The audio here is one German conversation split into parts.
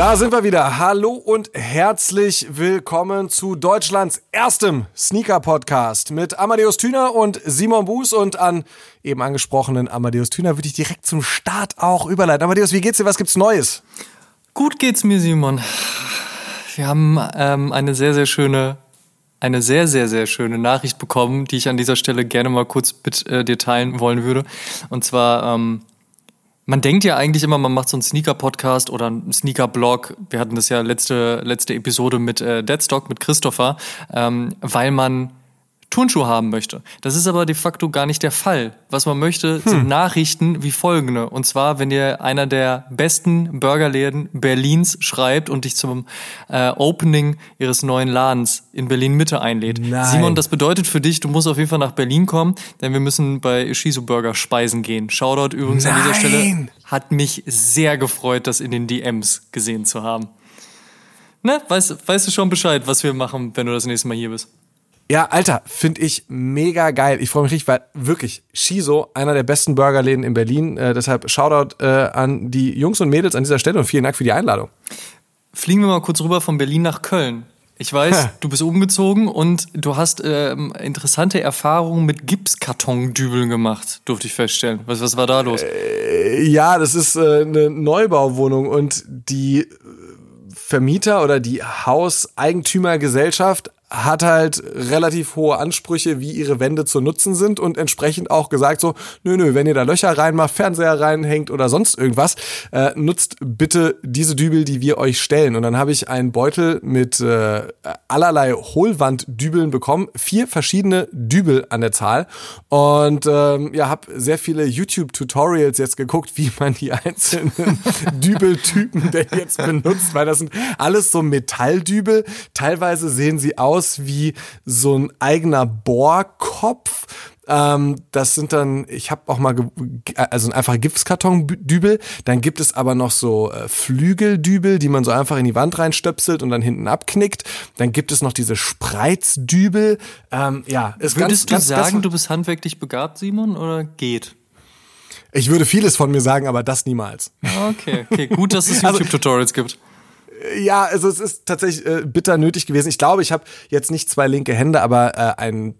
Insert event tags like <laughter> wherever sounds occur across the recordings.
Da sind wir wieder. Hallo und herzlich willkommen zu Deutschlands erstem Sneaker-Podcast mit Amadeus Thüner und Simon Buß und an eben angesprochenen Amadeus Thüner würde ich direkt zum Start auch überleiten. Amadeus, wie geht's dir? Was gibt's Neues? Gut geht's mir, Simon. Wir haben ähm, eine sehr, sehr schöne, eine sehr, sehr, sehr schöne Nachricht bekommen, die ich an dieser Stelle gerne mal kurz mit äh, dir teilen wollen würde. Und zwar ähm, man denkt ja eigentlich immer, man macht so einen Sneaker-Podcast oder einen Sneaker-Blog. Wir hatten das ja letzte, letzte Episode mit äh, Deadstock, mit Christopher, ähm, weil man Turnschuhe haben möchte. Das ist aber de facto gar nicht der Fall. Was man möchte, hm. sind Nachrichten wie folgende. Und zwar, wenn dir einer der besten Burgerläden Berlins schreibt und dich zum äh, Opening ihres neuen Ladens in Berlin Mitte einlädt. Nein. Simon, das bedeutet für dich, du musst auf jeden Fall nach Berlin kommen, denn wir müssen bei Shizu Burger speisen gehen. Shoutout übrigens Nein. an dieser Stelle. Hat mich sehr gefreut, das in den DMs gesehen zu haben. Ne? Weißt, weißt du schon Bescheid, was wir machen, wenn du das nächste Mal hier bist? Ja, Alter, finde ich mega geil. Ich freue mich richtig, weil wirklich Shiso, einer der besten Burgerläden in Berlin. Äh, deshalb Shoutout äh, an die Jungs und Mädels an dieser Stelle und vielen Dank für die Einladung. Fliegen wir mal kurz rüber von Berlin nach Köln. Ich weiß, du bist umgezogen und du hast äh, interessante Erfahrungen mit Gipskartondübeln gemacht, durfte ich feststellen. Was, was war da los? Äh, ja, das ist äh, eine Neubauwohnung und die Vermieter oder die Hauseigentümergesellschaft hat halt relativ hohe Ansprüche, wie ihre Wände zu nutzen sind und entsprechend auch gesagt so, nö, nö, wenn ihr da Löcher reinmacht, Fernseher reinhängt oder sonst irgendwas, äh, nutzt bitte diese Dübel, die wir euch stellen. Und dann habe ich einen Beutel mit äh, allerlei Hohlwanddübeln bekommen, vier verschiedene Dübel an der Zahl und ähm, ja, habe sehr viele YouTube-Tutorials jetzt geguckt, wie man die <laughs> einzelnen Dübeltypen denn jetzt benutzt, weil das sind alles so Metalldübel. Teilweise sehen sie aus aus wie so ein eigener Bohrkopf. Ähm, das sind dann, ich habe auch mal, also ein einfacher Gipskartondübel. Dann gibt es aber noch so äh, Flügeldübel, die man so einfach in die Wand reinstöpselt und dann hinten abknickt. Dann gibt es noch diese Spreizdübel. Ähm, ja, ist Würdest ganz, du ganz, sagen, du bist handwerklich begabt, Simon, oder geht? Ich würde vieles von mir sagen, aber das niemals. Okay, okay, gut, dass es <laughs> also YouTube-Tutorials gibt. Ja, also es ist tatsächlich äh, bitter nötig gewesen. Ich glaube, ich habe jetzt nicht zwei linke Hände, aber äh, ein,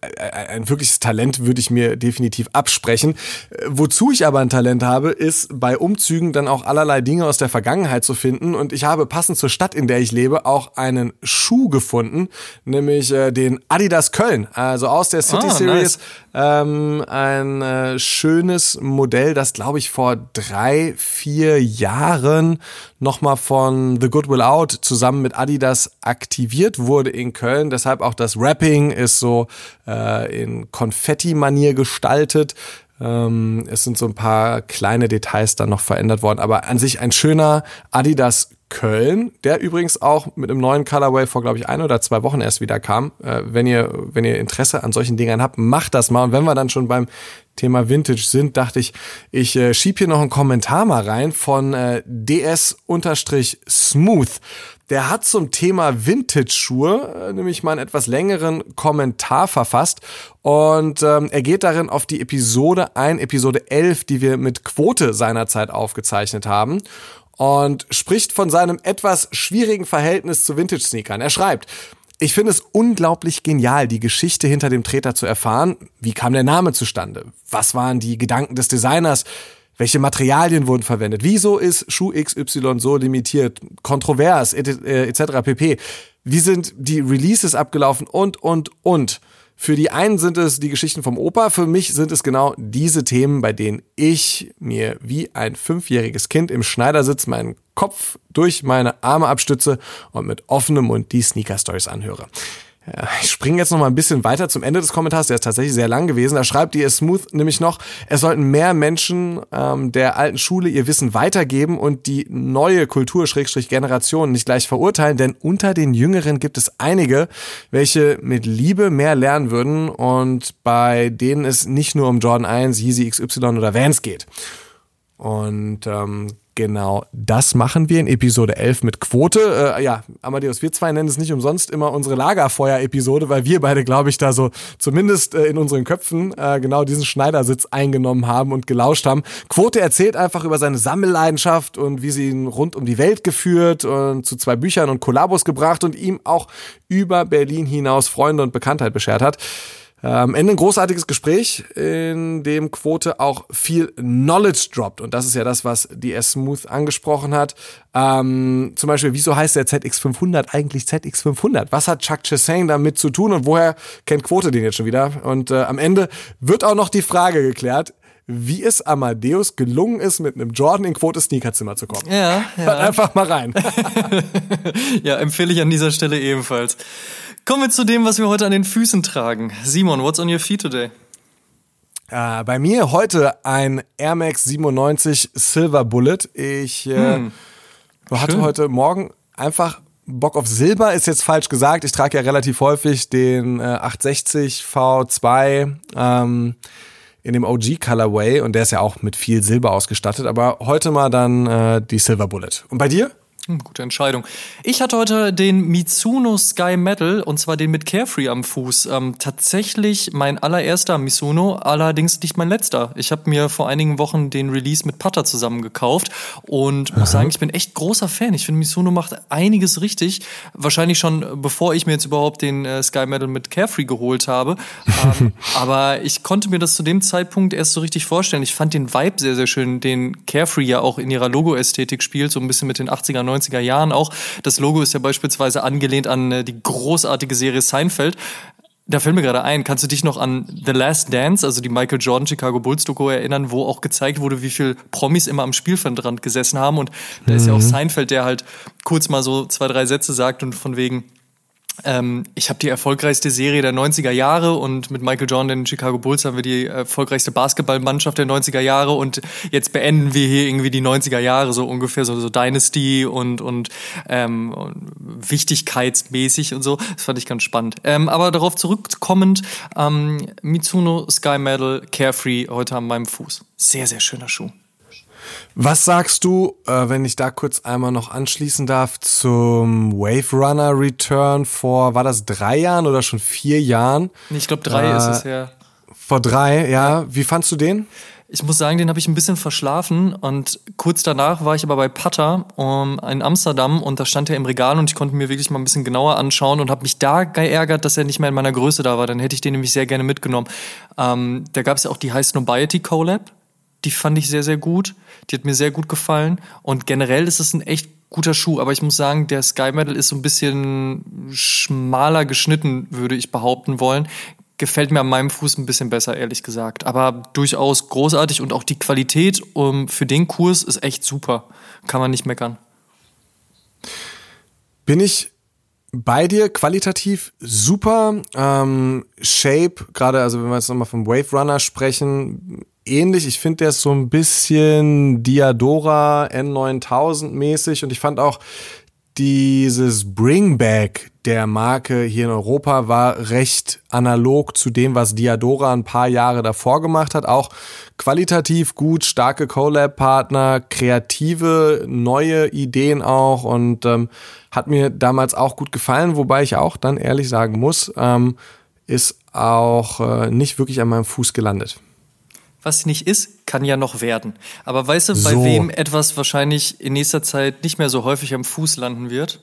äh, ein wirkliches Talent würde ich mir definitiv absprechen. Äh, wozu ich aber ein Talent habe, ist bei Umzügen dann auch allerlei Dinge aus der Vergangenheit zu finden. Und ich habe passend zur Stadt, in der ich lebe, auch einen Schuh gefunden, nämlich äh, den Adidas Köln, also aus der City ah, Series. Nice. Ähm, ein äh, schönes Modell, das glaube ich vor drei, vier Jahren nochmal von The Good Will Out zusammen mit Adidas aktiviert wurde in Köln. Deshalb auch das Wrapping ist so äh, in Konfetti-Manier gestaltet. Ähm, es sind so ein paar kleine Details dann noch verändert worden, aber an sich ein schöner Adidas Köln, der übrigens auch mit einem neuen Colorway vor, glaube ich, ein oder zwei Wochen erst wieder kam. Äh, wenn ihr, wenn ihr Interesse an solchen Dingern habt, macht das mal. Und wenn wir dann schon beim Thema Vintage sind, dachte ich, ich äh, schieb hier noch einen Kommentar mal rein von äh, ds-smooth. Der hat zum Thema Vintage-Schuhe äh, nämlich mal einen etwas längeren Kommentar verfasst und ähm, er geht darin auf die Episode ein, Episode 11, die wir mit Quote seinerzeit aufgezeichnet haben und spricht von seinem etwas schwierigen Verhältnis zu Vintage-Sneakern. Er schreibt, ich finde es unglaublich genial, die Geschichte hinter dem Treter zu erfahren. Wie kam der Name zustande? Was waren die Gedanken des Designers? Welche Materialien wurden verwendet? Wieso ist Schuh XY so limitiert, kontrovers, etc. Et pp? Wie sind die Releases abgelaufen und, und, und? Für die einen sind es die Geschichten vom Opa, für mich sind es genau diese Themen, bei denen ich mir wie ein fünfjähriges Kind im Schneidersitz meinen Kopf durch meine Arme abstütze und mit offenem Mund die Sneaker Stories anhöre. Ich springe jetzt noch mal ein bisschen weiter zum Ende des Kommentars, der ist tatsächlich sehr lang gewesen. Da schreibt ihr Smooth nämlich noch, es sollten mehr Menschen ähm, der alten Schule ihr Wissen weitergeben und die neue Kultur Generation nicht gleich verurteilen, denn unter den Jüngeren gibt es einige, welche mit Liebe mehr lernen würden und bei denen es nicht nur um Jordan 1, Yeezy XY oder Vans geht. Und ähm, Genau, das machen wir in Episode 11 mit Quote. Äh, ja, Amadeus, wir zwei nennen es nicht umsonst immer unsere Lagerfeuer-Episode, weil wir beide, glaube ich, da so zumindest äh, in unseren Köpfen äh, genau diesen Schneidersitz eingenommen haben und gelauscht haben. Quote erzählt einfach über seine Sammelleidenschaft und wie sie ihn rund um die Welt geführt und zu zwei Büchern und Kollabos gebracht und ihm auch über Berlin hinaus Freunde und Bekanntheit beschert hat. Am Ende ein großartiges Gespräch, in dem Quote auch viel Knowledge droppt. Und das ist ja das, was DS Smooth angesprochen hat. Ähm, zum Beispiel, wieso heißt der ZX500 eigentlich ZX500? Was hat Chuck Chesang damit zu tun und woher kennt Quote den jetzt schon wieder? Und äh, am Ende wird auch noch die Frage geklärt, wie es Amadeus gelungen ist, mit einem Jordan in Quote Sneakerzimmer zu kommen. Ja, ja. Einfach mal rein. <laughs> ja, empfehle ich an dieser Stelle ebenfalls. Kommen wir zu dem, was wir heute an den Füßen tragen. Simon, what's on your feet today? Äh, bei mir heute ein Air Max 97 Silver Bullet. Ich äh, hm. hatte Schön. heute Morgen einfach Bock auf Silber, ist jetzt falsch gesagt. Ich trage ja relativ häufig den äh, 860 V2 ähm, in dem OG Colorway und der ist ja auch mit viel Silber ausgestattet. Aber heute mal dann äh, die Silver Bullet. Und bei dir? Hm, gute Entscheidung. Ich hatte heute den Mitsuno Sky Metal und zwar den mit Carefree am Fuß. Ähm, tatsächlich mein allererster Mitsuno, allerdings nicht mein letzter. Ich habe mir vor einigen Wochen den Release mit Putter zusammen gekauft und Aha. muss sagen, ich bin echt großer Fan. Ich finde, Mitsuno macht einiges richtig. Wahrscheinlich schon bevor ich mir jetzt überhaupt den äh, Sky Metal mit Carefree geholt habe. ähm, <laughs> aber ich konnte mir das zu dem Zeitpunkt erst so richtig vorstellen. Ich fand den Vibe sehr, sehr schön, den Carefree ja auch in ihrer Logo-Ästhetik spielt, so ein bisschen mit den 80er, 90er Jahren auch. Das Logo ist ja beispielsweise angelehnt an äh, die großartige Serie Seinfeld. Da fällt mir gerade ein, kannst du dich noch an The Last Dance, also die Michael Jordan Chicago Bulls Doku erinnern, wo auch gezeigt wurde, wie viel Promis immer am Spielfeldrand gesessen haben und da ist ja auch mhm. Seinfeld, der halt kurz mal so zwei, drei Sätze sagt und von wegen, ähm, ich habe die erfolgreichste Serie der 90er Jahre und mit Michael Jordan den Chicago Bulls haben wir die erfolgreichste Basketballmannschaft der 90er Jahre und jetzt beenden wir hier irgendwie die 90er Jahre so ungefähr so, so Dynasty und, und, ähm, wichtigkeitsmäßig und so. Das fand ich ganz spannend. Ähm, aber darauf zurückkommend, ähm, Mitsuno Sky Medal Carefree heute an meinem Fuß. Sehr, sehr schöner Schuh. Was sagst du, äh, wenn ich da kurz einmal noch anschließen darf, zum Wave Runner Return vor, war das drei Jahren oder schon vier Jahren? Ich glaube, drei äh, ist es ja. Vor drei, ja. Wie fandst du den? Ich muss sagen, den habe ich ein bisschen verschlafen und kurz danach war ich aber bei Patta um, in Amsterdam und da stand er im Regal und ich konnte mir wirklich mal ein bisschen genauer anschauen und habe mich da geärgert, dass er nicht mehr in meiner Größe da war. Dann hätte ich den nämlich sehr gerne mitgenommen. Ähm, da gab es ja auch die High Snobiety Collab die fand ich sehr, sehr gut. Die hat mir sehr gut gefallen. Und generell ist es ein echt guter Schuh. Aber ich muss sagen, der Sky Metal ist so ein bisschen schmaler geschnitten, würde ich behaupten wollen. Gefällt mir an meinem Fuß ein bisschen besser, ehrlich gesagt. Aber durchaus großartig und auch die Qualität um, für den Kurs ist echt super. Kann man nicht meckern. Bin ich bei dir qualitativ super. Ähm, Shape, gerade, also wenn wir jetzt nochmal vom Wave Runner sprechen, ähnlich. Ich finde, der ist so ein bisschen Diadora N9000 mäßig und ich fand auch dieses Bringback der Marke hier in Europa war recht analog zu dem, was Diadora ein paar Jahre davor gemacht hat. Auch qualitativ gut, starke Collab-Partner, kreative, neue Ideen auch und ähm, hat mir damals auch gut gefallen, wobei ich auch dann ehrlich sagen muss, ähm, ist auch äh, nicht wirklich an meinem Fuß gelandet was nicht ist, kann ja noch werden. Aber weißt du, bei so. wem etwas wahrscheinlich in nächster Zeit nicht mehr so häufig am Fuß landen wird?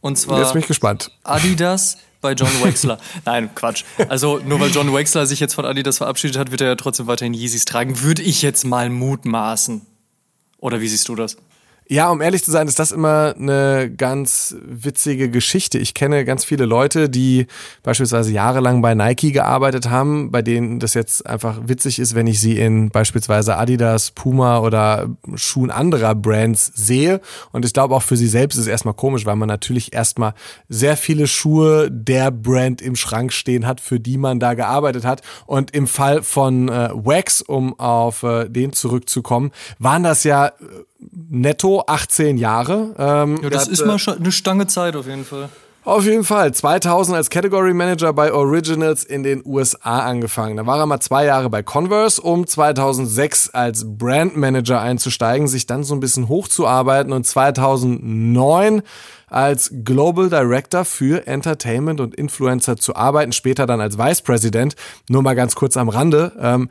Und zwar Jetzt bin ich gespannt. Adidas <laughs> bei John Wexler. Nein, Quatsch. Also nur weil John Wexler sich jetzt von Adidas verabschiedet hat, wird er ja trotzdem weiterhin Yeezys tragen. Würde ich jetzt mal mutmaßen. Oder wie siehst du das? Ja, um ehrlich zu sein, ist das immer eine ganz witzige Geschichte. Ich kenne ganz viele Leute, die beispielsweise jahrelang bei Nike gearbeitet haben, bei denen das jetzt einfach witzig ist, wenn ich sie in beispielsweise Adidas, Puma oder Schuhen anderer Brands sehe. Und ich glaube auch für sie selbst ist es erstmal komisch, weil man natürlich erstmal sehr viele Schuhe der Brand im Schrank stehen hat, für die man da gearbeitet hat. Und im Fall von äh, Wax, um auf äh, den zurückzukommen, waren das ja äh, netto 18 Jahre. Ähm, ja, das hat, ist mal äh, eine Stange Zeit auf jeden Fall. Auf jeden Fall. 2000 als Category Manager bei Originals in den USA angefangen. Da war er mal zwei Jahre bei Converse, um 2006 als Brand Manager einzusteigen, sich dann so ein bisschen hochzuarbeiten und 2009 als Global Director für Entertainment und Influencer zu arbeiten, später dann als Vice President. Nur mal ganz kurz am Rande. Ähm,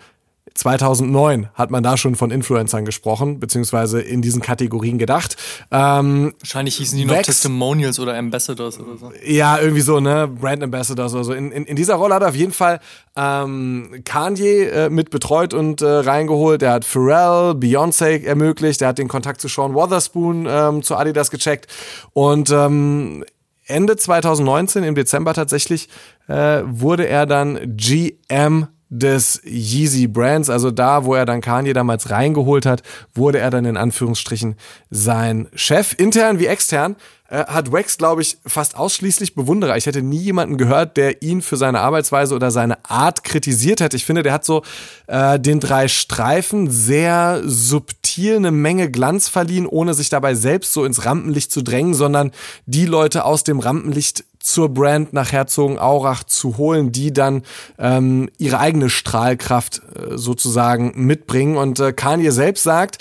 2009 hat man da schon von Influencern gesprochen, beziehungsweise in diesen Kategorien gedacht. Ähm, Wahrscheinlich hießen die noch Vex, Testimonials oder Ambassadors oder so. Ja, irgendwie so, ne? Brand Ambassadors oder so. In, in, in dieser Rolle hat er auf jeden Fall ähm, Kanye äh, mit betreut und äh, reingeholt. Er hat Pharrell, Beyoncé ermöglicht. Er hat den Kontakt zu Sean Wotherspoon ähm, zu Adidas gecheckt. Und ähm, Ende 2019, im Dezember tatsächlich, äh, wurde er dann GM des Yeezy Brands, also da, wo er dann Kanye damals reingeholt hat, wurde er dann in Anführungsstrichen sein Chef, intern wie extern äh, hat Wax, glaube ich, fast ausschließlich Bewunderer. Ich hätte nie jemanden gehört, der ihn für seine Arbeitsweise oder seine Art kritisiert hätte. Ich finde, der hat so äh, den drei Streifen sehr subtil eine Menge Glanz verliehen, ohne sich dabei selbst so ins Rampenlicht zu drängen, sondern die Leute aus dem Rampenlicht zur Brand nach Herzogenaurach zu holen, die dann ähm, ihre eigene Strahlkraft äh, sozusagen mitbringen. Und äh, Kanye selbst sagt,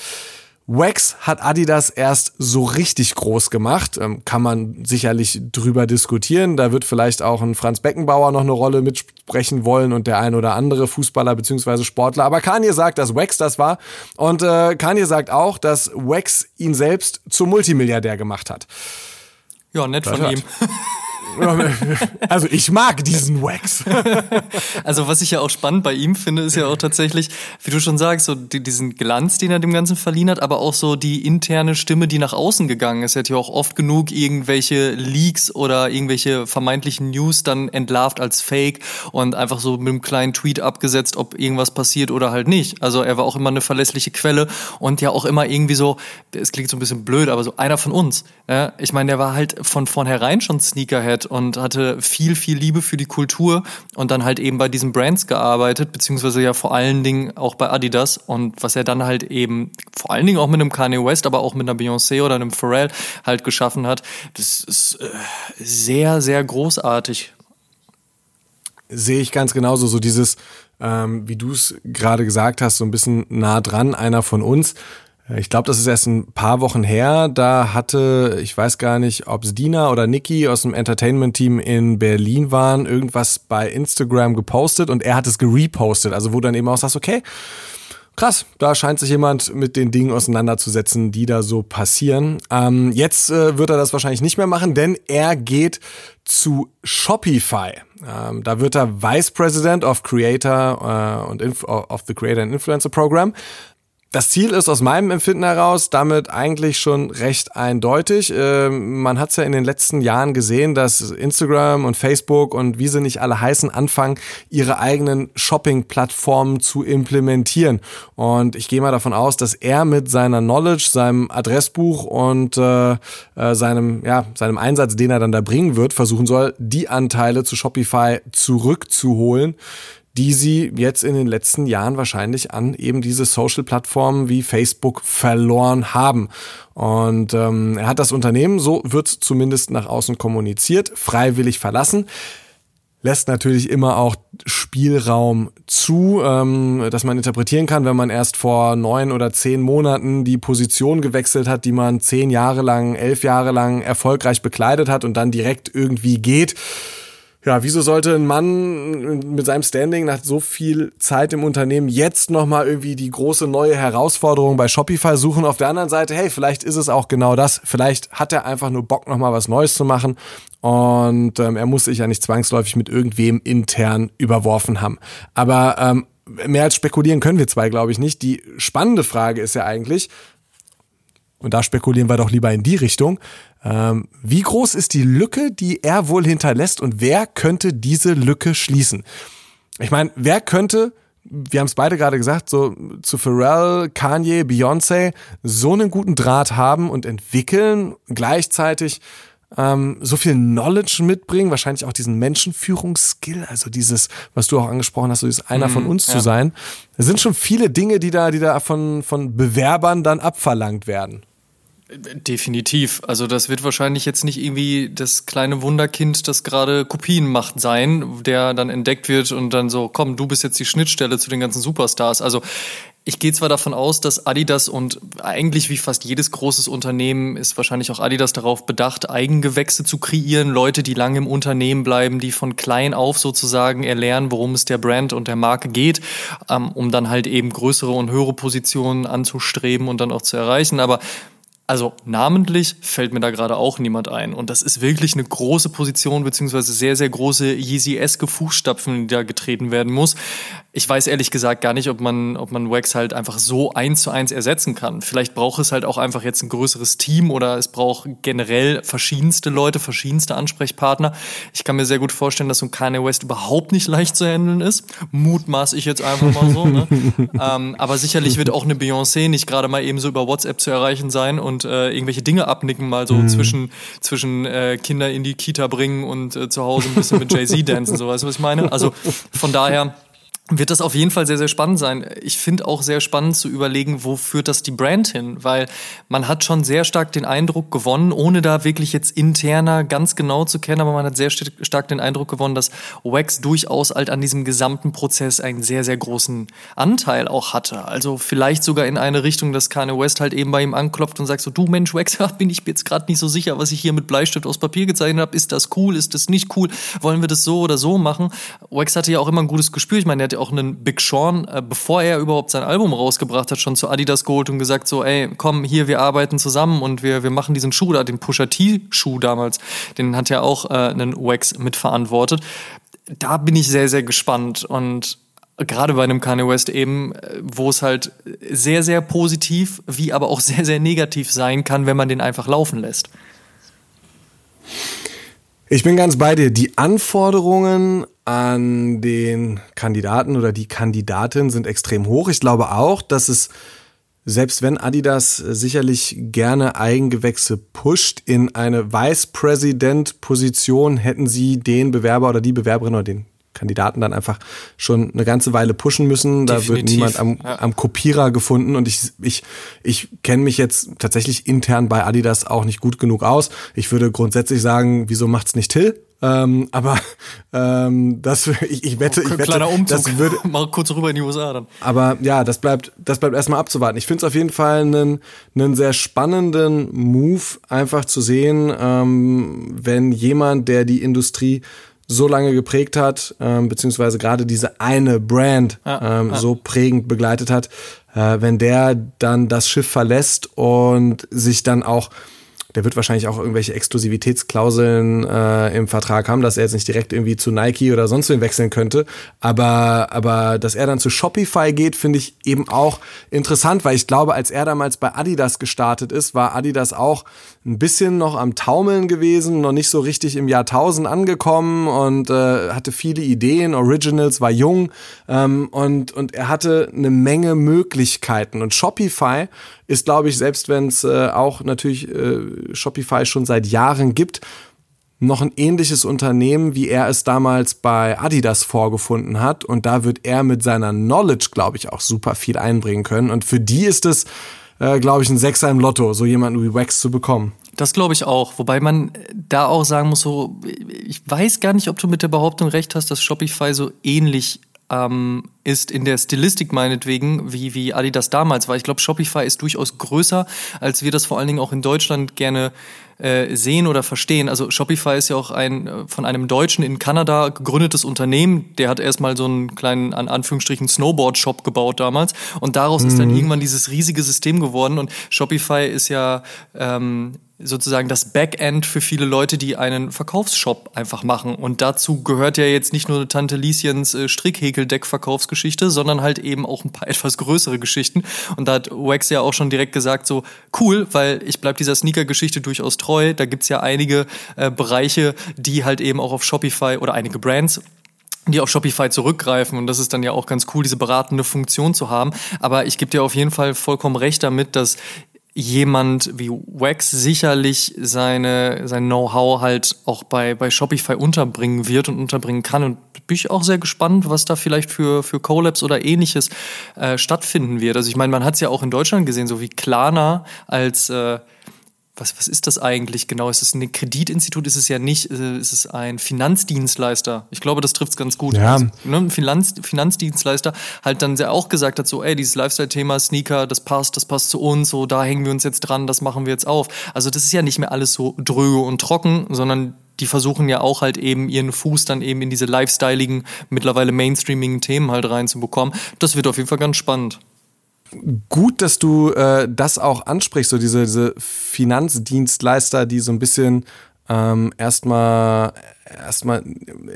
Wax hat Adidas erst so richtig groß gemacht. Ähm, kann man sicherlich drüber diskutieren. Da wird vielleicht auch ein Franz Beckenbauer noch eine Rolle mitsprechen wollen und der ein oder andere Fußballer bzw. Sportler. Aber Kanye sagt, dass Wax das war. Und äh, Kanye sagt auch, dass Wax ihn selbst zum Multimilliardär gemacht hat. Ja, nett das von ihm. <laughs> Also ich mag diesen Wax. <laughs> Also was ich ja auch spannend bei ihm finde, ist ja auch tatsächlich, wie du schon sagst, so diesen Glanz, den er dem Ganzen verliehen hat, aber auch so die interne Stimme, die nach außen gegangen ist. Er hat ja auch oft genug irgendwelche Leaks oder irgendwelche vermeintlichen News dann entlarvt als Fake und einfach so mit einem kleinen Tweet abgesetzt, ob irgendwas passiert oder halt nicht. Also er war auch immer eine verlässliche Quelle und ja auch immer irgendwie so, es klingt so ein bisschen blöd, aber so einer von uns. Ja? Ich meine, der war halt von vornherein schon Sneakerhead und hatte viel, viel Liebe für die Kultur und dann halt eben bei diesen Brands gearbeitet, beziehungsweise ja vor allen Dingen auch bei Adidas und was er dann halt eben vor allen Dingen auch mit einem Kanye West, aber auch mit einer Beyoncé oder einem Pharrell halt geschaffen hat, das ist äh, sehr, sehr großartig. Sehe ich ganz genauso, so dieses, ähm, wie du es gerade gesagt hast, so ein bisschen nah dran, einer von uns. Ich glaube, das ist erst ein paar Wochen her. Da hatte, ich weiß gar nicht, ob es Dina oder Niki aus dem Entertainment-Team in Berlin waren, irgendwas bei Instagram gepostet und er hat es gerepostet. Also wo dann eben auch sagst, okay, krass, da scheint sich jemand mit den Dingen auseinanderzusetzen, die da so passieren. Ähm, jetzt äh, wird er das wahrscheinlich nicht mehr machen, denn er geht zu Shopify. Ähm, da wird er Vice President of Creator äh, und Inf of the Creator and Influencer Program. Das Ziel ist aus meinem Empfinden heraus damit eigentlich schon recht eindeutig. Ähm, man hat es ja in den letzten Jahren gesehen, dass Instagram und Facebook und wie sie nicht alle heißen, anfangen, ihre eigenen Shopping-Plattformen zu implementieren. Und ich gehe mal davon aus, dass er mit seiner Knowledge, seinem Adressbuch und äh, äh, seinem, ja, seinem Einsatz, den er dann da bringen wird, versuchen soll, die Anteile zu Shopify zurückzuholen die sie jetzt in den letzten Jahren wahrscheinlich an eben diese Social-Plattformen wie Facebook verloren haben. Und ähm, er hat das Unternehmen, so wird zumindest nach außen kommuniziert, freiwillig verlassen lässt natürlich immer auch Spielraum zu, ähm, dass man interpretieren kann, wenn man erst vor neun oder zehn Monaten die Position gewechselt hat, die man zehn Jahre lang, elf Jahre lang erfolgreich bekleidet hat und dann direkt irgendwie geht ja, wieso sollte ein Mann mit seinem Standing nach so viel Zeit im Unternehmen jetzt nochmal irgendwie die große neue Herausforderung bei Shopify suchen? Auf der anderen Seite, hey, vielleicht ist es auch genau das. Vielleicht hat er einfach nur Bock, nochmal was Neues zu machen. Und ähm, er muss sich ja nicht zwangsläufig mit irgendwem intern überworfen haben. Aber ähm, mehr als spekulieren können wir zwei, glaube ich, nicht. Die spannende Frage ist ja eigentlich, und da spekulieren wir doch lieber in die Richtung, ähm, wie groß ist die Lücke, die er wohl hinterlässt und wer könnte diese Lücke schließen? Ich meine, wer könnte, wir haben es beide gerade gesagt, so zu Pharrell, Kanye, Beyoncé so einen guten Draht haben und entwickeln, gleichzeitig ähm, so viel Knowledge mitbringen, wahrscheinlich auch diesen Menschenführungsskill, also dieses, was du auch angesprochen hast, so dieses einer von mhm, uns ja. zu sein. Es sind schon viele Dinge, die da, die da von, von Bewerbern dann abverlangt werden. Definitiv. Also das wird wahrscheinlich jetzt nicht irgendwie das kleine Wunderkind, das gerade Kopien macht, sein, der dann entdeckt wird und dann so, komm, du bist jetzt die Schnittstelle zu den ganzen Superstars. Also ich gehe zwar davon aus, dass Adidas und eigentlich wie fast jedes großes Unternehmen ist wahrscheinlich auch Adidas darauf bedacht, Eigengewächse zu kreieren, Leute, die lange im Unternehmen bleiben, die von klein auf sozusagen erlernen, worum es der Brand und der Marke geht, ähm, um dann halt eben größere und höhere Positionen anzustreben und dann auch zu erreichen. Aber also namentlich fällt mir da gerade auch niemand ein. Und das ist wirklich eine große Position, beziehungsweise sehr, sehr große Yeezy-eske Fußstapfen, die da getreten werden muss. Ich weiß ehrlich gesagt gar nicht, ob man, ob man Wax halt einfach so eins zu eins ersetzen kann. Vielleicht braucht es halt auch einfach jetzt ein größeres Team oder es braucht generell verschiedenste Leute, verschiedenste Ansprechpartner. Ich kann mir sehr gut vorstellen, dass so ein Kanye West überhaupt nicht leicht zu handeln ist. Mutmaß ich jetzt einfach mal so. Ne? <laughs> ähm, aber sicherlich wird auch eine Beyoncé nicht gerade mal eben so über WhatsApp zu erreichen sein und und äh, irgendwelche Dinge abnicken, mal so mhm. zwischen, zwischen äh, Kinder in die Kita bringen und äh, zu Hause ein bisschen mit Jay-Z dancen, so weißt du, was ich meine? Also von daher wird das auf jeden Fall sehr, sehr spannend sein. Ich finde auch sehr spannend zu überlegen, wo führt das die Brand hin, weil man hat schon sehr stark den Eindruck gewonnen, ohne da wirklich jetzt interner ganz genau zu kennen, aber man hat sehr stark den Eindruck gewonnen, dass Wax durchaus halt an diesem gesamten Prozess einen sehr, sehr großen Anteil auch hatte. Also vielleicht sogar in eine Richtung, dass Kanye West halt eben bei ihm anklopft und sagt so, du Mensch, Wax, <laughs> bin ich jetzt gerade nicht so sicher, was ich hier mit Bleistift aus Papier gezeichnet habe. Ist das cool? Ist das nicht cool? Wollen wir das so oder so machen? Wax hatte ja auch immer ein gutes Gespür. Ich meine, er hat auch einen Big Sean, äh, bevor er überhaupt sein Album rausgebracht hat, schon zu Adidas geholt und gesagt so, ey, komm, hier, wir arbeiten zusammen und wir, wir machen diesen Schuh da, den Pusha T-Schuh damals, den hat ja auch äh, einen Wax mitverantwortet. Da bin ich sehr, sehr gespannt und gerade bei einem Kanye West eben, äh, wo es halt sehr, sehr positiv, wie aber auch sehr, sehr negativ sein kann, wenn man den einfach laufen lässt. Ich bin ganz bei dir. Die Anforderungen an den Kandidaten oder die Kandidatin sind extrem hoch. Ich glaube auch, dass es, selbst wenn Adidas sicherlich gerne Eigengewächse pusht, in eine Vice President Position hätten sie den Bewerber oder die Bewerberin oder den Kandidaten dann einfach schon eine ganze Weile pushen müssen. Da Definitiv. wird niemand am, ja. am Kopierer gefunden und ich, ich, ich kenne mich jetzt tatsächlich intern bei Adidas auch nicht gut genug aus. Ich würde grundsätzlich sagen, wieso macht's nicht Till? Ähm, aber ähm, das, ich, ich wette, ich wette, Umzug. das würde <laughs> mal kurz rüber in die USA dann. Aber ja, das bleibt, das bleibt erstmal abzuwarten. Ich finde es auf jeden Fall einen, einen sehr spannenden Move, einfach zu sehen, ähm, wenn jemand, der die Industrie so lange geprägt hat, ähm, beziehungsweise gerade diese eine Brand ja, ähm, ja. so prägend begleitet hat, äh, wenn der dann das Schiff verlässt und sich dann auch der wird wahrscheinlich auch irgendwelche Exklusivitätsklauseln äh, im Vertrag haben, dass er jetzt nicht direkt irgendwie zu Nike oder sonst wen wechseln könnte. Aber, aber dass er dann zu Shopify geht, finde ich eben auch interessant, weil ich glaube, als er damals bei Adidas gestartet ist, war Adidas auch ein bisschen noch am Taumeln gewesen, noch nicht so richtig im Jahrtausend angekommen und äh, hatte viele Ideen, Originals, war jung ähm, und, und er hatte eine Menge Möglichkeiten. Und Shopify ist, glaube ich, selbst wenn es äh, auch natürlich äh, Shopify schon seit Jahren gibt, noch ein ähnliches Unternehmen, wie er es damals bei Adidas vorgefunden hat. Und da wird er mit seiner Knowledge, glaube ich, auch super viel einbringen können. Und für die ist es, äh, glaube ich, ein Sechser im Lotto, so jemanden wie Wax zu bekommen. Das glaube ich auch. Wobei man da auch sagen muss, so, ich weiß gar nicht, ob du mit der Behauptung recht hast, dass Shopify so ähnlich ähm, ist in der Stilistik meinetwegen, wie, wie Adidas damals war. Ich glaube, Shopify ist durchaus größer, als wir das vor allen Dingen auch in Deutschland gerne äh, sehen oder verstehen. Also Shopify ist ja auch ein äh, von einem Deutschen in Kanada gegründetes Unternehmen. Der hat erstmal so einen kleinen, an Anführungsstrichen, Snowboard-Shop gebaut damals. Und daraus mhm. ist dann mhm. irgendwann dieses riesige System geworden. Und Shopify ist ja ähm, sozusagen das Backend für viele Leute, die einen Verkaufsshop einfach machen. Und dazu gehört ja jetzt nicht nur Tante Lieschens äh, Strickhäkeldeck-Verkaufsgeschichte, sondern halt eben auch ein paar <laughs> etwas größere Geschichten. Und da hat Wax ja auch schon direkt gesagt, so cool, weil ich bleib dieser Sneaker-Geschichte durchaus treu. Da gibt's ja einige äh, Bereiche, die halt eben auch auf Shopify oder einige Brands die auf Shopify zurückgreifen und das ist dann ja auch ganz cool, diese beratende Funktion zu haben. Aber ich gebe dir auf jeden Fall vollkommen recht damit, dass jemand wie Wax sicherlich seine, sein Know-how halt auch bei, bei Shopify unterbringen wird und unterbringen kann. Und bin ich auch sehr gespannt, was da vielleicht für, für Collabs oder ähnliches äh, stattfinden wird. Also ich meine, man hat es ja auch in Deutschland gesehen, so wie Klarna als äh, was, was ist das eigentlich genau? Ist es ein Kreditinstitut? Ist es ja nicht, äh, ist es ein Finanzdienstleister? Ich glaube, das trifft es ganz gut. Ja. Also, ne, ein Finanz, Finanzdienstleister halt dann sehr auch gesagt hat, so, ey, dieses Lifestyle-Thema, Sneaker, das passt, das passt zu uns, so, da hängen wir uns jetzt dran, das machen wir jetzt auf. Also das ist ja nicht mehr alles so dröge und trocken, sondern die versuchen ja auch halt eben ihren Fuß dann eben in diese lifestyleigen, mittlerweile mainstreamigen Themen halt reinzubekommen. Das wird auf jeden Fall ganz spannend gut, dass du äh, das auch ansprichst, so diese, diese Finanzdienstleister, die so ein bisschen ähm, erstmal erstmal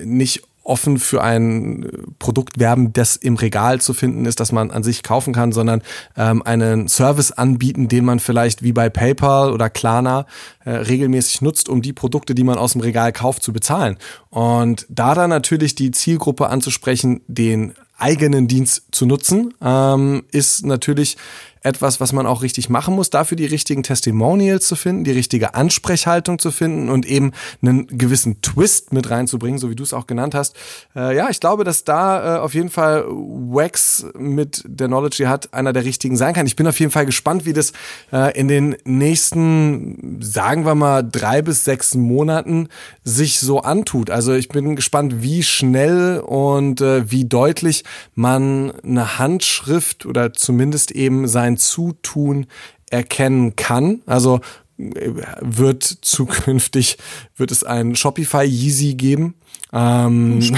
nicht offen für ein Produkt werben, das im Regal zu finden ist, das man an sich kaufen kann, sondern ähm, einen Service anbieten, den man vielleicht wie bei PayPal oder Klarna äh, regelmäßig nutzt, um die Produkte, die man aus dem Regal kauft, zu bezahlen. Und da dann natürlich die Zielgruppe anzusprechen, den eigenen Dienst zu nutzen, ähm, ist natürlich etwas, was man auch richtig machen muss, dafür die richtigen Testimonials zu finden, die richtige Ansprechhaltung zu finden und eben einen gewissen Twist mit reinzubringen, so wie du es auch genannt hast. Äh, ja, ich glaube, dass da äh, auf jeden Fall Wax mit der Knowledge hat einer der richtigen sein kann. Ich bin auf jeden Fall gespannt, wie das äh, in den nächsten, sagen wir mal, drei bis sechs Monaten sich so antut. Also ich bin gespannt, wie schnell und äh, wie deutlich man eine Handschrift oder zumindest eben sein sein Zutun erkennen kann. Also äh, wird zukünftig wird es ein Shopify Yeezy geben. Ähm, <laughs>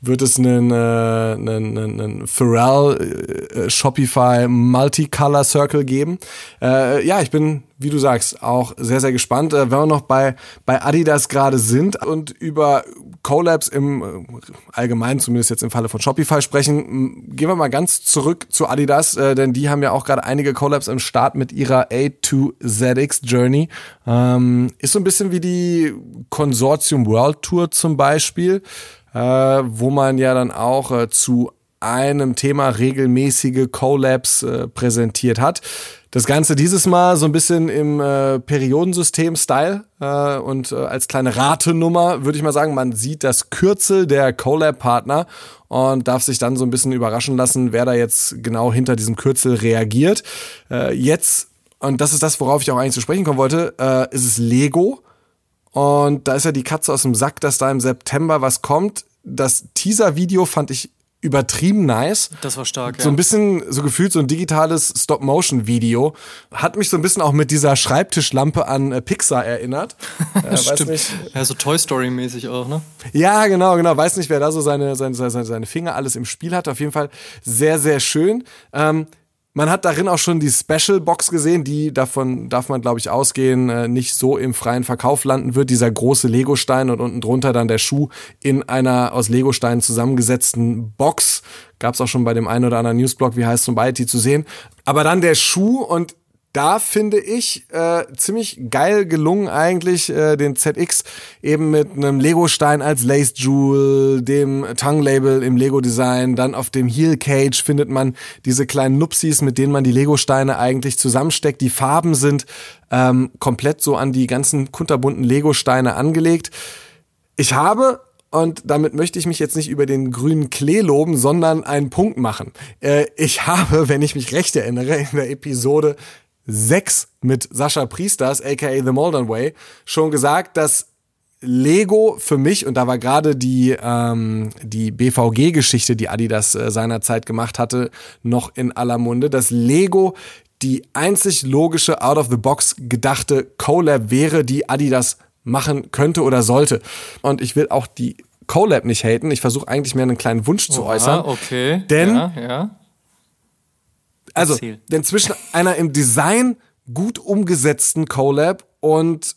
wird es einen, äh, einen, einen Pharrell äh, Shopify Multicolor Circle geben? Äh, ja, ich bin wie du sagst, auch sehr, sehr gespannt. Äh, wenn wir noch bei, bei Adidas gerade sind und über Collabs im äh, Allgemeinen, zumindest jetzt im Falle von Shopify sprechen, gehen wir mal ganz zurück zu Adidas, äh, denn die haben ja auch gerade einige Collabs im Start mit ihrer A2ZX Journey. Ähm, ist so ein bisschen wie die Consortium World Tour zum Beispiel, äh, wo man ja dann auch äh, zu einem Thema regelmäßige Collabs äh, präsentiert hat. Das Ganze dieses Mal so ein bisschen im äh, Periodensystem-Style äh, und äh, als kleine Ratenummer würde ich mal sagen, man sieht das Kürzel der Collab-Partner und darf sich dann so ein bisschen überraschen lassen, wer da jetzt genau hinter diesem Kürzel reagiert. Äh, jetzt, und das ist das, worauf ich auch eigentlich zu sprechen kommen wollte, äh, ist es Lego. Und da ist ja die Katze aus dem Sack, dass da im September was kommt. Das Teaser-Video fand ich übertrieben nice. Das war stark, ja. So ein bisschen, so gefühlt so ein digitales Stop-Motion-Video. Hat mich so ein bisschen auch mit dieser Schreibtischlampe an äh, Pixar erinnert. <laughs> äh, Stimmt. Nicht. Ja, so Toy Story-mäßig auch, ne? Ja, genau, genau. Weiß nicht, wer da so seine, seine, seine, seine Finger alles im Spiel hat. Auf jeden Fall sehr, sehr schön. Ähm, man hat darin auch schon die Special Box gesehen, die davon darf man, glaube ich, ausgehen, äh, nicht so im freien Verkauf landen wird. Dieser große Legostein und unten drunter dann der Schuh in einer aus Legosteinen zusammengesetzten Box. Gab es auch schon bei dem einen oder anderen Newsblog, wie heißt Society zu sehen. Aber dann der Schuh und da finde ich äh, ziemlich geil gelungen eigentlich äh, den ZX eben mit einem Lego-Stein als Lace Jewel, dem Tongue-Label im Lego-Design, dann auf dem Heel Cage findet man diese kleinen Nupsis, mit denen man die Lego-Steine eigentlich zusammensteckt. Die Farben sind ähm, komplett so an die ganzen kunterbunten Lego-Steine angelegt. Ich habe und damit möchte ich mich jetzt nicht über den grünen Klee loben, sondern einen Punkt machen. Äh, ich habe, <laughs> wenn ich mich recht erinnere, in der Episode 6 mit Sascha Priesters, aka The Modern Way, schon gesagt, dass Lego für mich, und da war gerade die, ähm, die BVG-Geschichte, die Adidas äh, seinerzeit gemacht hatte, noch in aller Munde, dass Lego die einzig logische Out-of-the-Box gedachte Collab wäre, die Adidas machen könnte oder sollte. Und ich will auch die Collab nicht haten. Ich versuche eigentlich mehr einen kleinen Wunsch zu äußern. Okay. Denn ja, ja. Also, denn zwischen einer im Design gut umgesetzten Collab und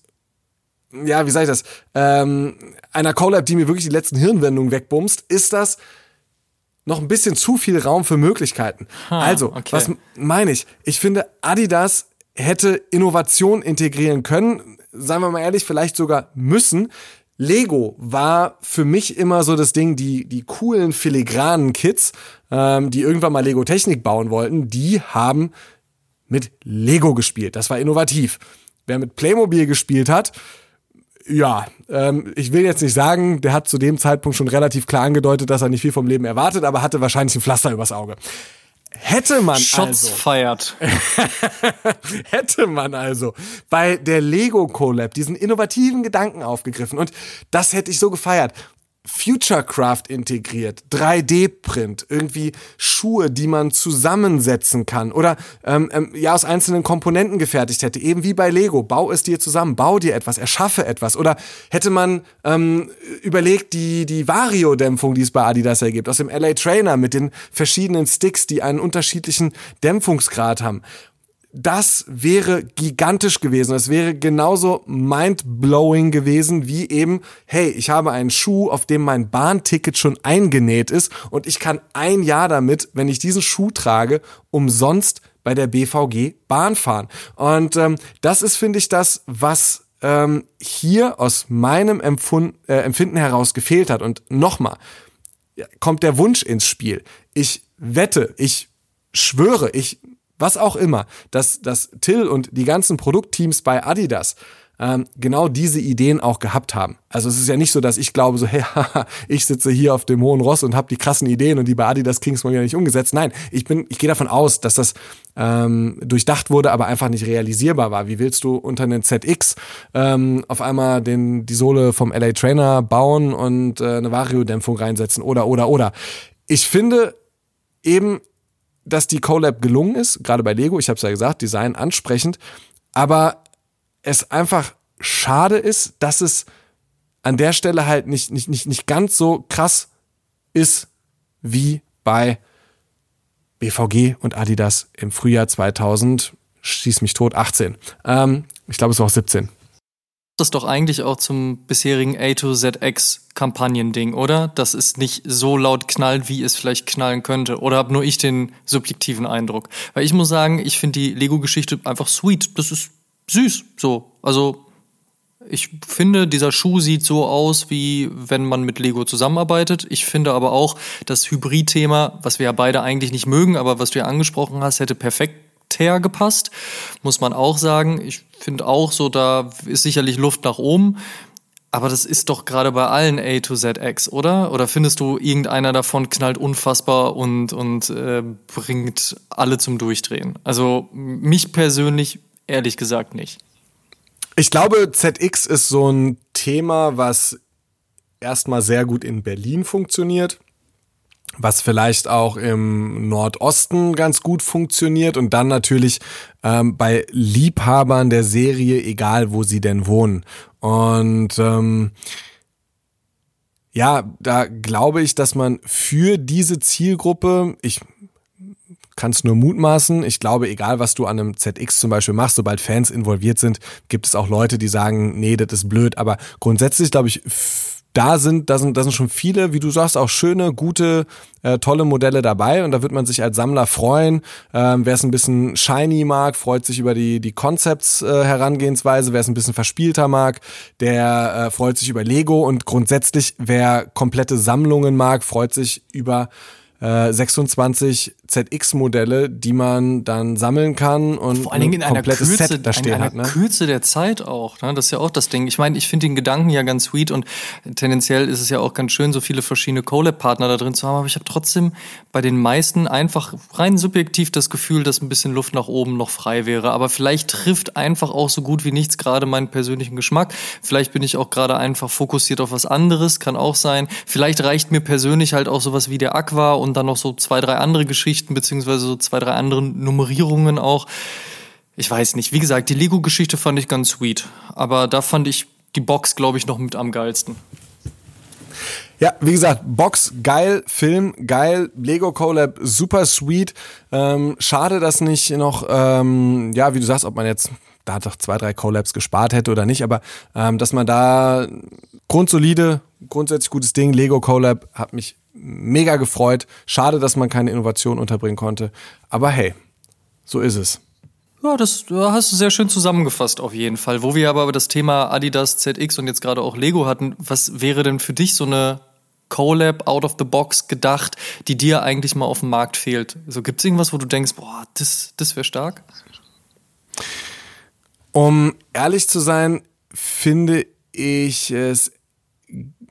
ja, wie sage ich das, ähm, einer Collab, die mir wirklich die letzten Hirnwendungen wegbumst, ist das noch ein bisschen zu viel Raum für Möglichkeiten. Ha, also, okay. was meine ich? Ich finde, Adidas hätte Innovation integrieren können, seien wir mal ehrlich, vielleicht sogar müssen. Lego war für mich immer so das Ding, die, die coolen filigranen Kids, ähm, die irgendwann mal Lego Technik bauen wollten, die haben mit Lego gespielt. Das war innovativ. Wer mit Playmobil gespielt hat, ja, ähm, ich will jetzt nicht sagen, der hat zu dem Zeitpunkt schon relativ klar angedeutet, dass er nicht viel vom Leben erwartet, aber hatte wahrscheinlich ein Pflaster übers Auge. Hätte man Shots also, feiert. <laughs> hätte man also bei der Lego Collab diesen innovativen Gedanken aufgegriffen und das hätte ich so gefeiert. Futurecraft integriert, 3D-Print, irgendwie Schuhe, die man zusammensetzen kann oder ähm, ähm, ja aus einzelnen Komponenten gefertigt hätte, eben wie bei Lego. Bau es dir zusammen, bau dir etwas, erschaffe etwas. Oder hätte man ähm, überlegt, die, die Vario-Dämpfung, die es bei Adidas ergibt, aus dem LA Trainer mit den verschiedenen Sticks, die einen unterschiedlichen Dämpfungsgrad haben das wäre gigantisch gewesen. Es wäre genauso mind-blowing gewesen wie eben, hey, ich habe einen Schuh, auf dem mein Bahnticket schon eingenäht ist und ich kann ein Jahr damit, wenn ich diesen Schuh trage, umsonst bei der BVG Bahn fahren. Und ähm, das ist, finde ich, das, was ähm, hier aus meinem Empfund, äh, Empfinden heraus gefehlt hat. Und nochmal, kommt der Wunsch ins Spiel. Ich wette, ich schwöre, ich was auch immer, dass, dass Till und die ganzen Produktteams bei Adidas ähm, genau diese Ideen auch gehabt haben. Also es ist ja nicht so, dass ich glaube, so, <laughs> hey, ich sitze hier auf dem hohen Ross und habe die krassen Ideen und die bei Adidas Kings mal wieder nicht umgesetzt. Nein, ich bin, ich gehe davon aus, dass das ähm, durchdacht wurde, aber einfach nicht realisierbar war. Wie willst du unter einen ZX ähm, auf einmal den, die Sohle vom LA Trainer bauen und äh, eine Vario-Dämpfung reinsetzen oder, oder, oder. Ich finde eben, dass die Collab gelungen ist, gerade bei Lego, ich habe es ja gesagt, Design ansprechend, aber es einfach schade ist, dass es an der Stelle halt nicht, nicht, nicht, nicht ganz so krass ist wie bei BVG und Adidas im Frühjahr 2000, schieß mich tot, 18. Ähm, ich glaube, es war auch 17 das doch eigentlich auch zum bisherigen A to ZX Kampagnending, oder? Das ist nicht so laut knallt, wie es vielleicht knallen könnte. Oder habe nur ich den subjektiven Eindruck? Weil ich muss sagen, ich finde die Lego-Geschichte einfach sweet. Das ist süß. So. Also, ich finde, dieser Schuh sieht so aus, wie wenn man mit Lego zusammenarbeitet. Ich finde aber auch, das Hybrid-Thema, was wir ja beide eigentlich nicht mögen, aber was du ja angesprochen hast, hätte perfekt gepasst, muss man auch sagen. Ich finde auch so, da ist sicherlich Luft nach oben. Aber das ist doch gerade bei allen A to ZX, oder? Oder findest du, irgendeiner davon knallt unfassbar und, und äh, bringt alle zum Durchdrehen? Also mich persönlich ehrlich gesagt nicht. Ich glaube, ZX ist so ein Thema, was erstmal sehr gut in Berlin funktioniert was vielleicht auch im Nordosten ganz gut funktioniert und dann natürlich ähm, bei Liebhabern der Serie, egal wo sie denn wohnen. Und ähm, ja, da glaube ich, dass man für diese Zielgruppe, ich kann es nur mutmaßen. Ich glaube, egal was du an einem ZX zum Beispiel machst, sobald Fans involviert sind, gibt es auch Leute, die sagen, nee, das ist blöd. Aber grundsätzlich glaube ich, da sind, da sind, da sind schon viele, wie du sagst, auch schöne, gute, äh, tolle Modelle dabei und da wird man sich als Sammler freuen. Ähm, wer es ein bisschen shiny mag, freut sich über die, die Concepts äh, Herangehensweise. Wer es ein bisschen verspielter mag, der äh, freut sich über Lego und grundsätzlich, wer komplette Sammlungen mag, freut sich über äh, 26 ZX-Modelle, die man dann sammeln kann und vor allen Dingen in einer Kürze, Set da stehen in einer hat, ne? Kürze der Zeit auch. Ne? Das ist ja auch das Ding. Ich meine, ich finde den Gedanken ja ganz sweet und tendenziell ist es ja auch ganz schön, so viele verschiedene Collab-Partner da drin zu haben. Aber ich habe trotzdem bei den meisten einfach rein subjektiv das Gefühl, dass ein bisschen Luft nach oben noch frei wäre. Aber vielleicht trifft einfach auch so gut wie nichts gerade meinen persönlichen Geschmack. Vielleicht bin ich auch gerade einfach fokussiert auf was anderes, kann auch sein. Vielleicht reicht mir persönlich halt auch sowas wie der Aqua und dann noch so zwei, drei andere Geschichten Geschichten, beziehungsweise so zwei, drei andere Nummerierungen auch. Ich weiß nicht. Wie gesagt, die Lego-Geschichte fand ich ganz sweet. Aber da fand ich die Box, glaube ich, noch mit am geilsten. Ja, wie gesagt, Box geil, Film geil, Lego Collab super sweet. Ähm, schade, dass nicht noch, ähm, ja, wie du sagst, ob man jetzt da doch zwei, drei Collabs gespart hätte oder nicht, aber ähm, dass man da grundsolide, grundsätzlich gutes Ding, Lego Collab hat mich mega gefreut. Schade, dass man keine Innovation unterbringen konnte, aber hey, so ist es. Ja, das hast du sehr schön zusammengefasst auf jeden Fall. Wo wir aber das Thema Adidas ZX und jetzt gerade auch Lego hatten, was wäre denn für dich so eine Collab out of the box gedacht, die dir eigentlich mal auf dem Markt fehlt? So gibt es irgendwas, wo du denkst, boah, das, das wäre stark? Um ehrlich zu sein, finde ich es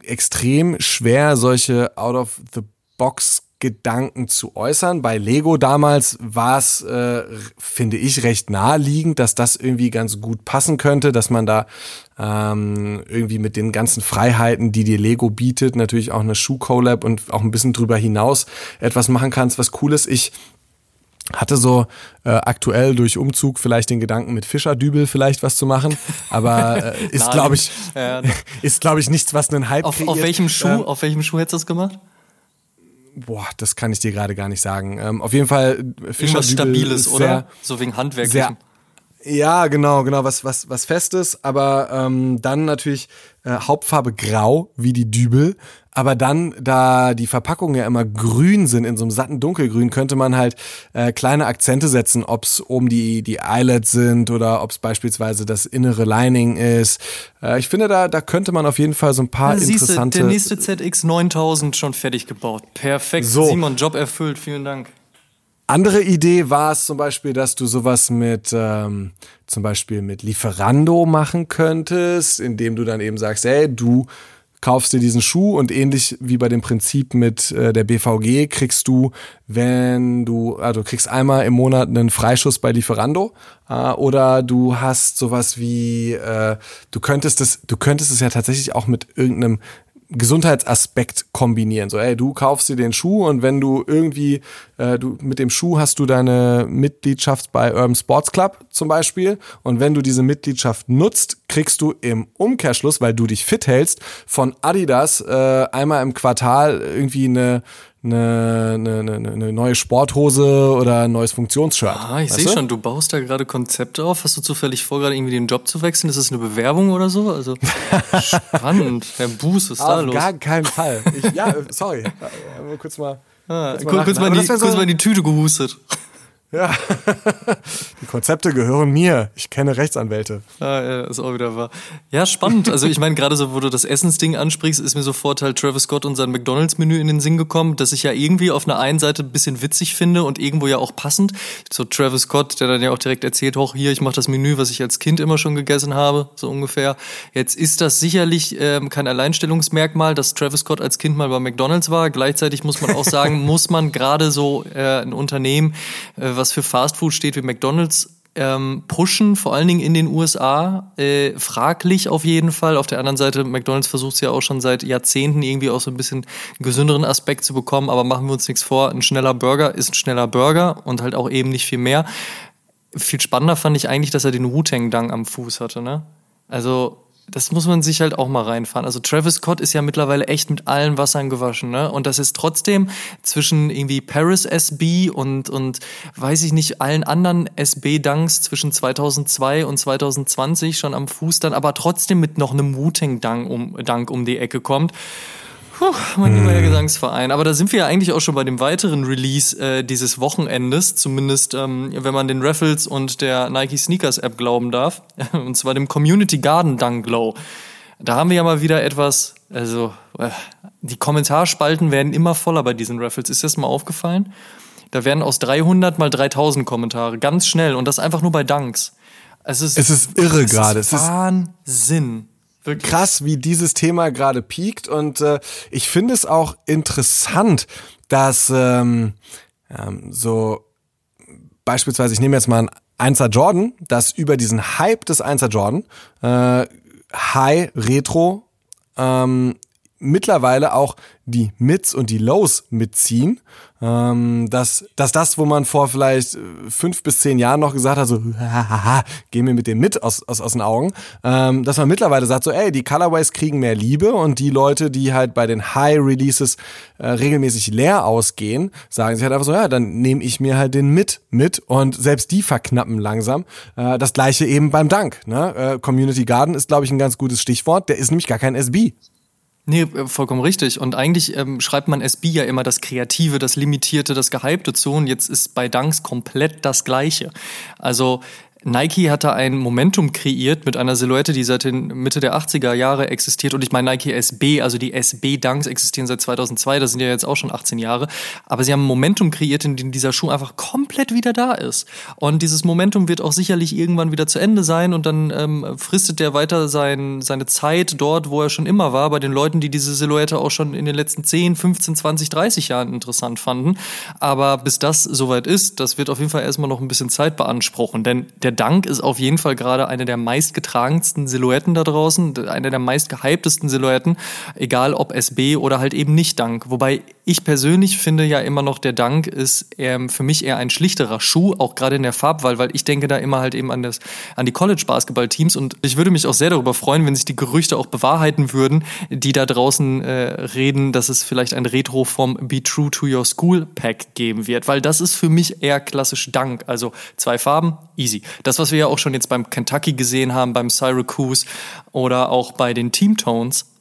extrem schwer, solche out of the box Gedanken zu äußern. Bei Lego damals war es, äh, finde ich, recht naheliegend, dass das irgendwie ganz gut passen könnte, dass man da ähm, irgendwie mit den ganzen Freiheiten, die dir Lego bietet, natürlich auch eine Schuh-Collab und auch ein bisschen drüber hinaus etwas machen kannst, was cool ist. Ich hatte so äh, aktuell durch Umzug vielleicht den Gedanken mit Fischerdübel vielleicht was zu machen, <laughs> aber äh, ist glaube ich ja, <laughs> ist glaube ich nichts, was einen Hype auf, kreiert. Auf welchem Schuh? Ähm, auf welchem Schuh hättest du das gemacht? Boah, das kann ich dir gerade gar nicht sagen. Ähm, auf jeden Fall Fischerdübel Stabiles, sehr, oder? So wegen Handwerklichem. Ja, genau, genau, was, was, was Festes, aber ähm, dann natürlich äh, Hauptfarbe grau, wie die Dübel. Aber dann, da die Verpackungen ja immer grün sind, in so einem satten Dunkelgrün, könnte man halt äh, kleine Akzente setzen, ob's oben die, die Eyelets sind oder ob's beispielsweise das innere Lining ist. Äh, ich finde, da, da könnte man auf jeden Fall so ein paar ja, interessante... Du, der nächste ZX 9000 schon fertig gebaut. Perfekt. So. Simon, Job erfüllt. Vielen Dank. Andere Idee war es zum Beispiel, dass du sowas mit ähm, zum Beispiel mit Lieferando machen könntest, indem du dann eben sagst, hey, du kaufst dir diesen Schuh und ähnlich wie bei dem Prinzip mit äh, der BVG kriegst du, wenn du, also kriegst einmal im Monat einen Freischuss bei Lieferando äh, oder du hast sowas wie, äh, du könntest es, du könntest es ja tatsächlich auch mit irgendeinem Gesundheitsaspekt kombinieren. So, ey, du kaufst dir den Schuh und wenn du irgendwie, äh, du mit dem Schuh hast du deine Mitgliedschaft bei Urban Sports Club zum Beispiel und wenn du diese Mitgliedschaft nutzt, kriegst du im Umkehrschluss, weil du dich fit hältst, von Adidas äh, einmal im Quartal irgendwie eine eine, eine, eine neue Sporthose oder ein neues Funktionsshirt. Ah, ich sehe schon, du baust da gerade Konzepte auf. Hast du zufällig vor, gerade irgendwie den Job zu wechseln? Ist das eine Bewerbung oder so? Also <laughs> spannend. Herr Buß, was ist da los? Auf gar keinen Fall. Ich, ja, <laughs> sorry. kurz mal. Ah, kurz, mal kurz, mal die, so kurz mal in die Tüte gehustet. Ja, <laughs> die Konzepte gehören mir. Ich kenne Rechtsanwälte. Ah, ja, ist auch wieder wahr. Ja, spannend. Also ich meine, gerade so, wo du das Essensding ansprichst, ist mir sofort halt Travis Scott und sein McDonalds-Menü in den Sinn gekommen, das ich ja irgendwie auf einer einen Seite ein bisschen witzig finde und irgendwo ja auch passend. So Travis Scott, der dann ja auch direkt erzählt, hoch hier, ich mache das Menü, was ich als Kind immer schon gegessen habe, so ungefähr. Jetzt ist das sicherlich ähm, kein Alleinstellungsmerkmal, dass Travis Scott als Kind mal bei McDonalds war. Gleichzeitig muss man auch sagen, <laughs> muss man gerade so äh, ein Unternehmen äh, was für Fastfood steht wie McDonald's, ähm, pushen, vor allen Dingen in den USA. Äh, fraglich auf jeden Fall. Auf der anderen Seite, McDonalds versucht es ja auch schon seit Jahrzehnten irgendwie auch so ein bisschen einen gesünderen Aspekt zu bekommen, aber machen wir uns nichts vor, ein schneller Burger ist ein schneller Burger und halt auch eben nicht viel mehr. Viel spannender fand ich eigentlich, dass er den Wu-Tang-Dang am Fuß hatte, ne? Also das muss man sich halt auch mal reinfahren. Also Travis Scott ist ja mittlerweile echt mit allen Wassern gewaschen, ne? Und das ist trotzdem zwischen irgendwie Paris SB und, und weiß ich nicht, allen anderen SB-Dunks zwischen 2002 und 2020 schon am Fuß dann, aber trotzdem mit noch einem Wu-Tang-Dunk um, Dunk um die Ecke kommt. Puh, mein lieber hm. Gesangsverein. Aber da sind wir ja eigentlich auch schon bei dem weiteren Release äh, dieses Wochenendes, zumindest ähm, wenn man den Raffles und der Nike Sneakers App glauben darf. <laughs> und zwar dem Community Garden Dunk Glow. Da haben wir ja mal wieder etwas, also äh, die Kommentarspalten werden immer voller bei diesen Raffles. Ist das mal aufgefallen? Da werden aus 300 mal 3000 Kommentare, ganz schnell und das einfach nur bei Dunks. Es ist, es ist irre gerade. Wahnsinn. Wirklich? krass, wie dieses Thema gerade piekt. Und äh, ich finde es auch interessant, dass ähm, ähm, so beispielsweise, ich nehme jetzt mal ein 1er Jordan, dass über diesen Hype des 1er Jordan, äh, High Retro, ähm, mittlerweile auch die Mids und die Lows mitziehen. Ähm, dass, dass das, wo man vor vielleicht äh, fünf bis zehn Jahren noch gesagt hat, so, hahaha, geh mir mit dem mit aus, aus, aus den Augen, ähm, dass man mittlerweile sagt, so, ey, die Colorways kriegen mehr Liebe und die Leute, die halt bei den High Releases äh, regelmäßig leer ausgehen, sagen sich halt einfach so, ja, dann nehme ich mir halt den mit mit und selbst die verknappen langsam. Äh, das gleiche eben beim Dank. Ne? Äh, Community Garden ist, glaube ich, ein ganz gutes Stichwort. Der ist nämlich gar kein SB. Nee, äh, vollkommen richtig. Und eigentlich ähm, schreibt man SB ja immer das Kreative, das Limitierte, das Gehypte zu. Und jetzt ist bei Dunks komplett das Gleiche. Also Nike hat da ein Momentum kreiert mit einer Silhouette, die seit den Mitte der 80er Jahre existiert. Und ich meine Nike SB, also die SB-Dunks existieren seit 2002, das sind ja jetzt auch schon 18 Jahre. Aber sie haben ein Momentum kreiert, in dem dieser Schuh einfach komplett wieder da ist. Und dieses Momentum wird auch sicherlich irgendwann wieder zu Ende sein und dann ähm, fristet der weiter sein, seine Zeit dort, wo er schon immer war, bei den Leuten, die diese Silhouette auch schon in den letzten 10, 15, 20, 30 Jahren interessant fanden. Aber bis das soweit ist, das wird auf jeden Fall erstmal noch ein bisschen Zeit beanspruchen, denn der Dank ist auf jeden Fall gerade eine der meistgetragensten Silhouetten da draußen, eine der meistgehyptesten Silhouetten, egal ob SB oder halt eben nicht Dank. Wobei ich persönlich finde ja immer noch, der Dank ist ähm, für mich eher ein schlichterer Schuh, auch gerade in der Farbwahl, weil ich denke da immer halt eben an, das, an die College-Basketball-Teams und ich würde mich auch sehr darüber freuen, wenn sich die Gerüchte auch bewahrheiten würden, die da draußen äh, reden, dass es vielleicht ein Retro vom Be True to Your School Pack geben wird, weil das ist für mich eher klassisch Dank. Also zwei Farben, easy. Das, was wir ja auch schon jetzt beim Kentucky gesehen haben, beim Syracuse oder auch bei den Team Tones.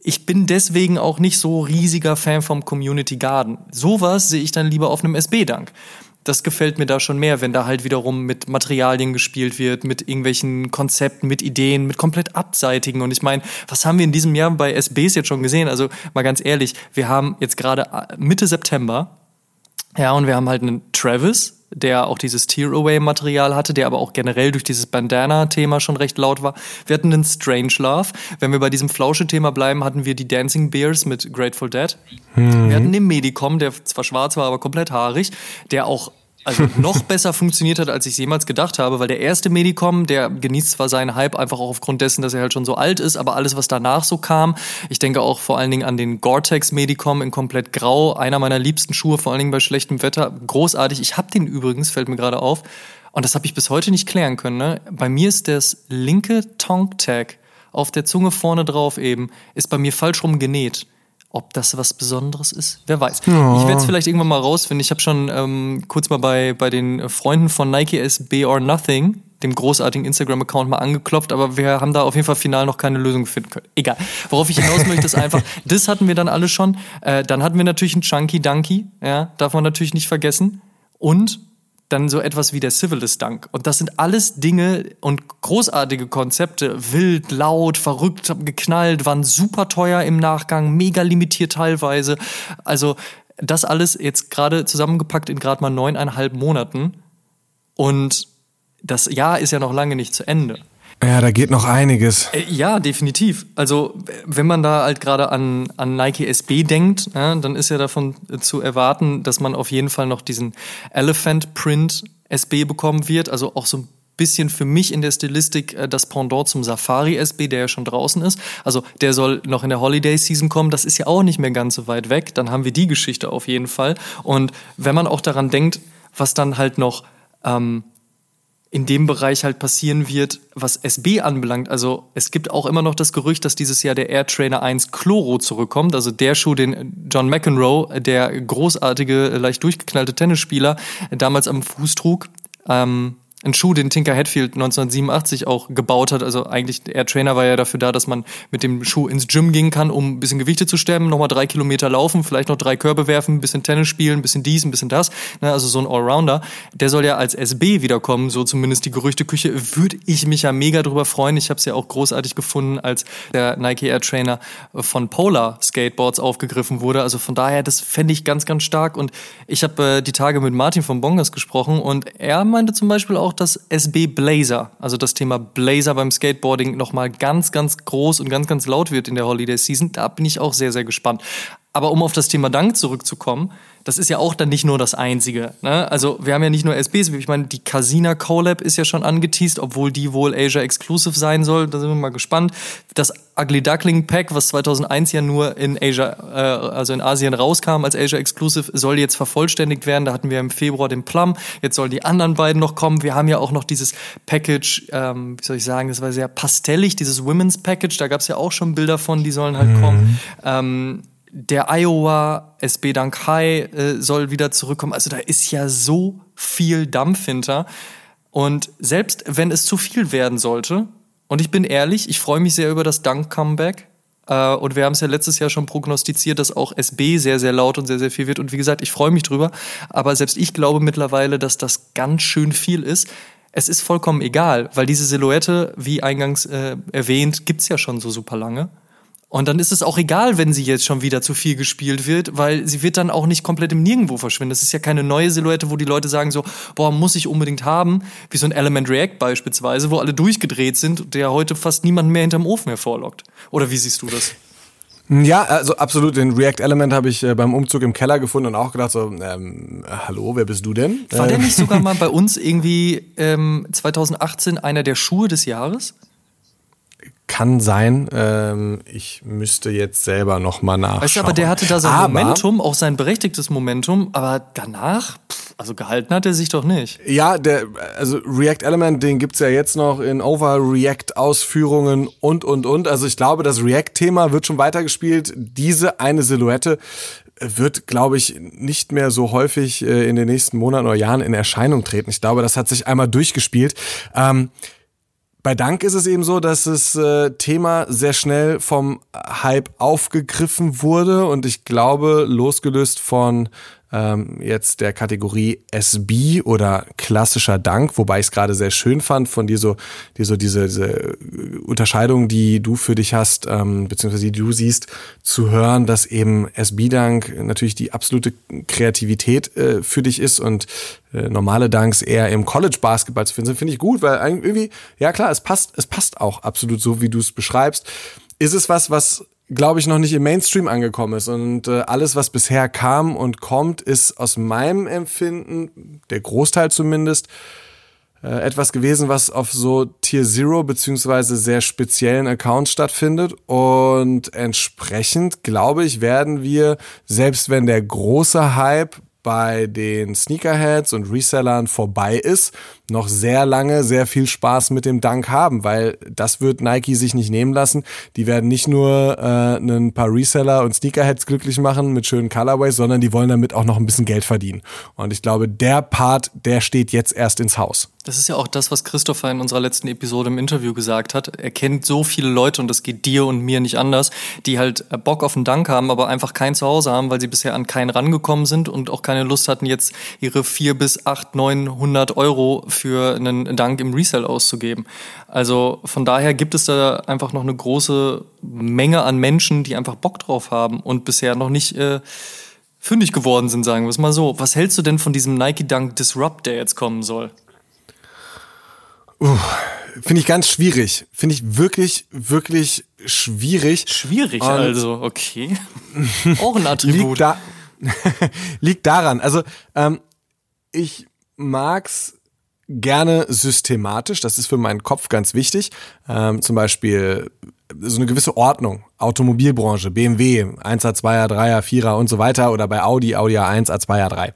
Ich bin deswegen auch nicht so riesiger Fan vom Community Garden. Sowas sehe ich dann lieber auf einem SB-Dank. Das gefällt mir da schon mehr, wenn da halt wiederum mit Materialien gespielt wird, mit irgendwelchen Konzepten, mit Ideen, mit komplett abseitigen. Und ich meine, was haben wir in diesem Jahr bei SBs jetzt schon gesehen? Also mal ganz ehrlich, wir haben jetzt gerade äh, Mitte September, ja, und wir haben halt einen Travis, der auch dieses Tear-Away-Material hatte, der aber auch generell durch dieses Bandana-Thema schon recht laut war. Wir hatten einen Strange Love. Wenn wir bei diesem Flausche-Thema bleiben, hatten wir die Dancing Bears mit Grateful Dead. Mhm. Wir hatten den Medicom, der zwar schwarz war, aber komplett haarig, der auch also <laughs> noch besser funktioniert hat, als ich jemals gedacht habe, weil der erste Medicom, der genießt zwar seinen Hype einfach auch aufgrund dessen, dass er halt schon so alt ist, aber alles, was danach so kam, ich denke auch vor allen Dingen an den Gore-Tex Medicom in komplett grau, einer meiner liebsten Schuhe, vor allen Dingen bei schlechtem Wetter, großartig. Ich habe den übrigens, fällt mir gerade auf, und das habe ich bis heute nicht klären können. Ne? Bei mir ist das linke Tongue Tag auf der Zunge vorne drauf eben, ist bei mir falsch rum genäht. Ob das was Besonderes ist, wer weiß. Ja. Ich werde es vielleicht irgendwann mal rausfinden. Ich habe schon ähm, kurz mal bei, bei den Freunden von Nike SB or Nothing, dem großartigen Instagram-Account, mal angeklopft, aber wir haben da auf jeden Fall final noch keine Lösung finden können. Egal. Worauf ich hinaus möchte, ist einfach, <laughs> das hatten wir dann alle schon. Äh, dann hatten wir natürlich einen Chunky Dunky, ja, darf man natürlich nicht vergessen. Und dann so etwas wie der Civilist Dunk. Und das sind alles Dinge und großartige Konzepte. Wild, laut, verrückt, geknallt, waren super teuer im Nachgang, mega limitiert teilweise. Also das alles jetzt gerade zusammengepackt in gerade mal neuneinhalb Monaten. Und das Jahr ist ja noch lange nicht zu Ende. Ja, da geht noch einiges. Äh, ja, definitiv. Also, wenn man da halt gerade an, an Nike SB denkt, ja, dann ist ja davon zu erwarten, dass man auf jeden Fall noch diesen Elephant Print SB bekommen wird. Also auch so ein bisschen für mich in der Stilistik äh, das Pendant zum Safari SB, der ja schon draußen ist. Also der soll noch in der Holiday Season kommen. Das ist ja auch nicht mehr ganz so weit weg. Dann haben wir die Geschichte auf jeden Fall. Und wenn man auch daran denkt, was dann halt noch ähm, in dem Bereich halt passieren wird, was SB anbelangt. Also es gibt auch immer noch das Gerücht, dass dieses Jahr der Air Trainer 1 Chloro zurückkommt. Also der Schuh, den John McEnroe, der großartige, leicht durchgeknallte Tennisspieler, damals am Fuß trug. Ähm, ein Schuh, den Tinker Hatfield 1987 auch gebaut hat. Also eigentlich, der Trainer war ja dafür da, dass man mit dem Schuh ins Gym gehen kann, um ein bisschen Gewichte zu stemmen, nochmal drei Kilometer laufen, vielleicht noch drei Körbe werfen, ein bisschen Tennis spielen, ein bisschen dies, ein bisschen das. Ne, also so ein Allrounder. Der soll ja als SB wiederkommen, so zumindest die Gerüchteküche. Würde ich mich ja mega drüber freuen. Ich habe es ja auch großartig gefunden, als der Nike Air Trainer von Polar Skateboards aufgegriffen wurde. Also von daher, das fände ich ganz, ganz stark. Und ich habe äh, die Tage mit Martin von Bongers gesprochen und er meinte zum Beispiel auch, das SB Blazer, also das Thema Blazer beim Skateboarding nochmal ganz, ganz groß und ganz, ganz laut wird in der Holiday Season. Da bin ich auch sehr, sehr gespannt. Aber um auf das Thema Dank zurückzukommen, das ist ja auch dann nicht nur das Einzige. Ne? Also wir haben ja nicht nur SBs, ich meine, die Casina Collab ist ja schon angeteased, obwohl die wohl Asia Exclusive sein soll. Da sind wir mal gespannt. Das Ugly Duckling Pack, was 2001 ja nur in Asia, äh, also in Asien rauskam als Asia Exclusive, soll jetzt vervollständigt werden. Da hatten wir im Februar den Plum. Jetzt sollen die anderen beiden noch kommen. Wir haben ja auch noch dieses Package, ähm, wie soll ich sagen, das war sehr pastellig, dieses Women's Package. Da gab es ja auch schon Bilder von, die sollen halt mhm. kommen. Ähm, der Iowa SB Dank High äh, soll wieder zurückkommen. Also da ist ja so viel Dampf hinter. Und selbst wenn es zu viel werden sollte, und ich bin ehrlich, ich freue mich sehr über das Dank-Comeback. Äh, und wir haben es ja letztes Jahr schon prognostiziert, dass auch SB sehr, sehr laut und sehr, sehr viel wird. Und wie gesagt, ich freue mich drüber. Aber selbst ich glaube mittlerweile, dass das ganz schön viel ist. Es ist vollkommen egal, weil diese Silhouette, wie eingangs äh, erwähnt, es ja schon so super lange. Und dann ist es auch egal, wenn sie jetzt schon wieder zu viel gespielt wird, weil sie wird dann auch nicht komplett im Nirgendwo verschwinden. Das ist ja keine neue Silhouette, wo die Leute sagen so, boah, muss ich unbedingt haben, wie so ein Element React beispielsweise, wo alle durchgedreht sind der heute fast niemand mehr hinterm Ofen hervorlockt. Oder wie siehst du das? Ja, also absolut. Den React Element habe ich äh, beim Umzug im Keller gefunden und auch gedacht so, ähm, hallo, wer bist du denn? War der nicht sogar mal <laughs> bei uns irgendwie ähm, 2018 einer der Schuhe des Jahres? Kann sein. Ähm, ich müsste jetzt selber noch mal nachschauen. Weißt du, aber der hatte da sein aber, Momentum, auch sein berechtigtes Momentum, aber danach, also gehalten hat er sich doch nicht. Ja, der, also React Element, den gibt's ja jetzt noch in Over-React-Ausführungen und, und, und. Also ich glaube, das React-Thema wird schon weitergespielt. Diese eine Silhouette wird, glaube ich, nicht mehr so häufig äh, in den nächsten Monaten oder Jahren in Erscheinung treten. Ich glaube, das hat sich einmal durchgespielt. Ähm, bei Dank ist es eben so, dass das äh, Thema sehr schnell vom Hype aufgegriffen wurde und ich glaube, losgelöst von ähm, jetzt der Kategorie SB oder klassischer Dank, wobei ich es gerade sehr schön fand von dir so, dir so diese, diese Unterscheidung, die du für dich hast, ähm, beziehungsweise die du siehst, zu hören, dass eben SB-Dank natürlich die absolute Kreativität äh, für dich ist und äh, normale Danks eher im College-Basketball zu finden sind, finde ich gut, weil irgendwie, ja klar, es passt, es passt auch absolut so, wie du es beschreibst. Ist es was, was glaube ich, noch nicht im Mainstream angekommen ist. Und äh, alles, was bisher kam und kommt, ist aus meinem Empfinden, der Großteil zumindest, äh, etwas gewesen, was auf so Tier Zero beziehungsweise sehr speziellen Accounts stattfindet. Und entsprechend, glaube ich, werden wir, selbst wenn der große Hype bei den Sneakerheads und Resellern vorbei ist, noch sehr lange sehr viel Spaß mit dem Dank haben, weil das wird Nike sich nicht nehmen lassen. Die werden nicht nur äh, ein paar Reseller und Sneakerheads glücklich machen mit schönen Colorways, sondern die wollen damit auch noch ein bisschen Geld verdienen. Und ich glaube, der Part, der steht jetzt erst ins Haus. Das ist ja auch das, was Christopher in unserer letzten Episode im Interview gesagt hat. Er kennt so viele Leute und das geht dir und mir nicht anders, die halt Bock auf einen Dank haben, aber einfach kein Zuhause haben, weil sie bisher an keinen rangekommen sind und auch keine Lust hatten, jetzt ihre vier bis acht, neunhundert Euro für einen Dank im Resell auszugeben. Also von daher gibt es da einfach noch eine große Menge an Menschen, die einfach Bock drauf haben und bisher noch nicht äh, fündig geworden sind, sagen wir es mal so. Was hältst du denn von diesem Nike Dunk Disrupt, der jetzt kommen soll? Uh, Finde ich ganz schwierig. Finde ich wirklich, wirklich schwierig. Schwierig Und also, okay. <laughs> Auch ein Attribut. Liegt, da <laughs> liegt daran. Also, ähm, ich mag's gerne systematisch. Das ist für meinen Kopf ganz wichtig. Ähm, zum Beispiel so eine gewisse Ordnung. Automobilbranche, BMW, 1er, 2er, 3er, 4er und so weiter. Oder bei Audi, Audi A1, A2, A3.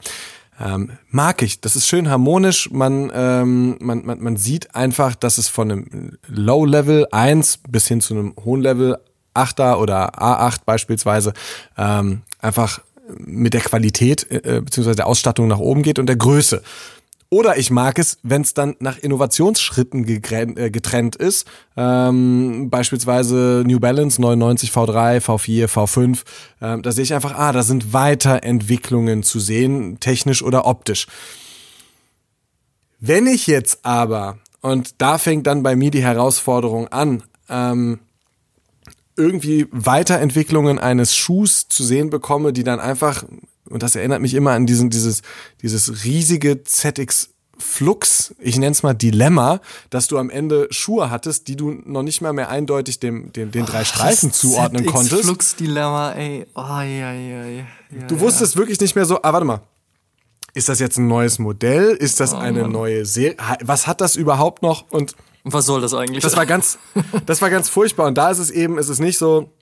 Ähm, mag ich. Das ist schön harmonisch. Man, ähm, man, man, man sieht einfach, dass es von einem Low-Level 1 bis hin zu einem hohen Level 8er oder A8 beispielsweise ähm, einfach mit der Qualität äh, beziehungsweise der Ausstattung nach oben geht und der Größe. Oder ich mag es, wenn es dann nach Innovationsschritten äh, getrennt ist. Ähm, beispielsweise New Balance 99 V3, V4, V5. Ähm, da sehe ich einfach, ah, da sind Weiterentwicklungen zu sehen, technisch oder optisch. Wenn ich jetzt aber, und da fängt dann bei mir die Herausforderung an, ähm, irgendwie Weiterentwicklungen eines Schuhs zu sehen bekomme, die dann einfach und das erinnert mich immer an diesen, dieses, dieses riesige ZX Flux, ich nenne es mal Dilemma, dass du am Ende Schuhe hattest, die du noch nicht mal mehr eindeutig dem, dem, den drei Streifen zuordnen ZX konntest. Flux-Dilemma, ey. Oh, ja, ja, ja. Du wusstest wirklich nicht mehr so, ah, warte mal. Ist das jetzt ein neues Modell? Ist das eine neue Serie? Was hat das überhaupt noch? Und Und was soll das eigentlich? das war ganz, <laughs> das war ganz furchtbar. Und da ist es eben, ist es nicht so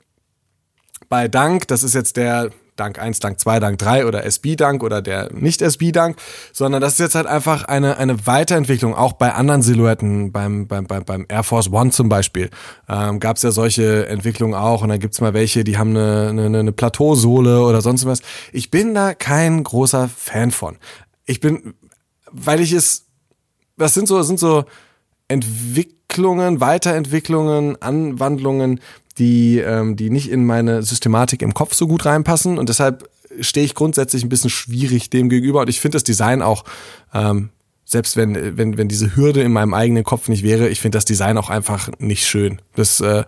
bei Dank, das ist jetzt der Dank 1, Dank 2, Dank 3 oder SB-Dank oder der Nicht-SB-Dank, sondern das ist jetzt halt einfach eine, eine Weiterentwicklung, auch bei anderen Silhouetten, beim, beim, beim, beim Air Force One zum Beispiel, ähm, gab es ja solche Entwicklungen auch und dann gibt's mal welche, die haben eine, eine, eine Plateausohle oder sonst was. Ich bin da kein großer Fan von. Ich bin, weil ich es, das sind so, das sind so Entwicklungen, Weiterentwicklungen, Anwandlungen, die, ähm, die nicht in meine Systematik im Kopf so gut reinpassen. Und deshalb stehe ich grundsätzlich ein bisschen schwierig dem gegenüber. Und ich finde das Design auch, ähm, selbst wenn, wenn, wenn diese Hürde in meinem eigenen Kopf nicht wäre, ich finde das Design auch einfach nicht schön. Das, äh,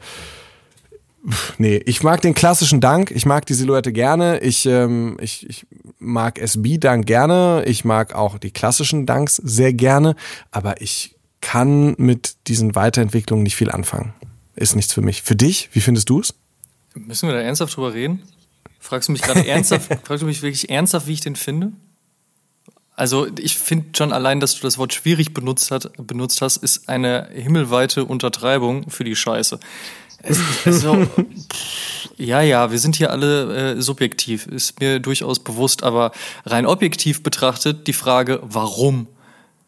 nee, ich mag den klassischen Dank, ich mag die Silhouette gerne, ich, ähm, ich, ich mag SB-Dank gerne, ich mag auch die klassischen Danks sehr gerne, aber ich kann mit diesen Weiterentwicklungen nicht viel anfangen. Ist nichts für mich. Für dich, wie findest du es? Müssen wir da ernsthaft drüber reden? Fragst du mich gerade ernsthaft, <laughs> fragst du mich wirklich ernsthaft, wie ich den finde? Also ich finde schon allein, dass du das Wort schwierig benutzt, hat, benutzt hast, ist eine himmelweite Untertreibung für die Scheiße. Es, also, pff, <laughs> ja, ja, wir sind hier alle äh, subjektiv, ist mir durchaus bewusst, aber rein objektiv betrachtet die Frage, warum?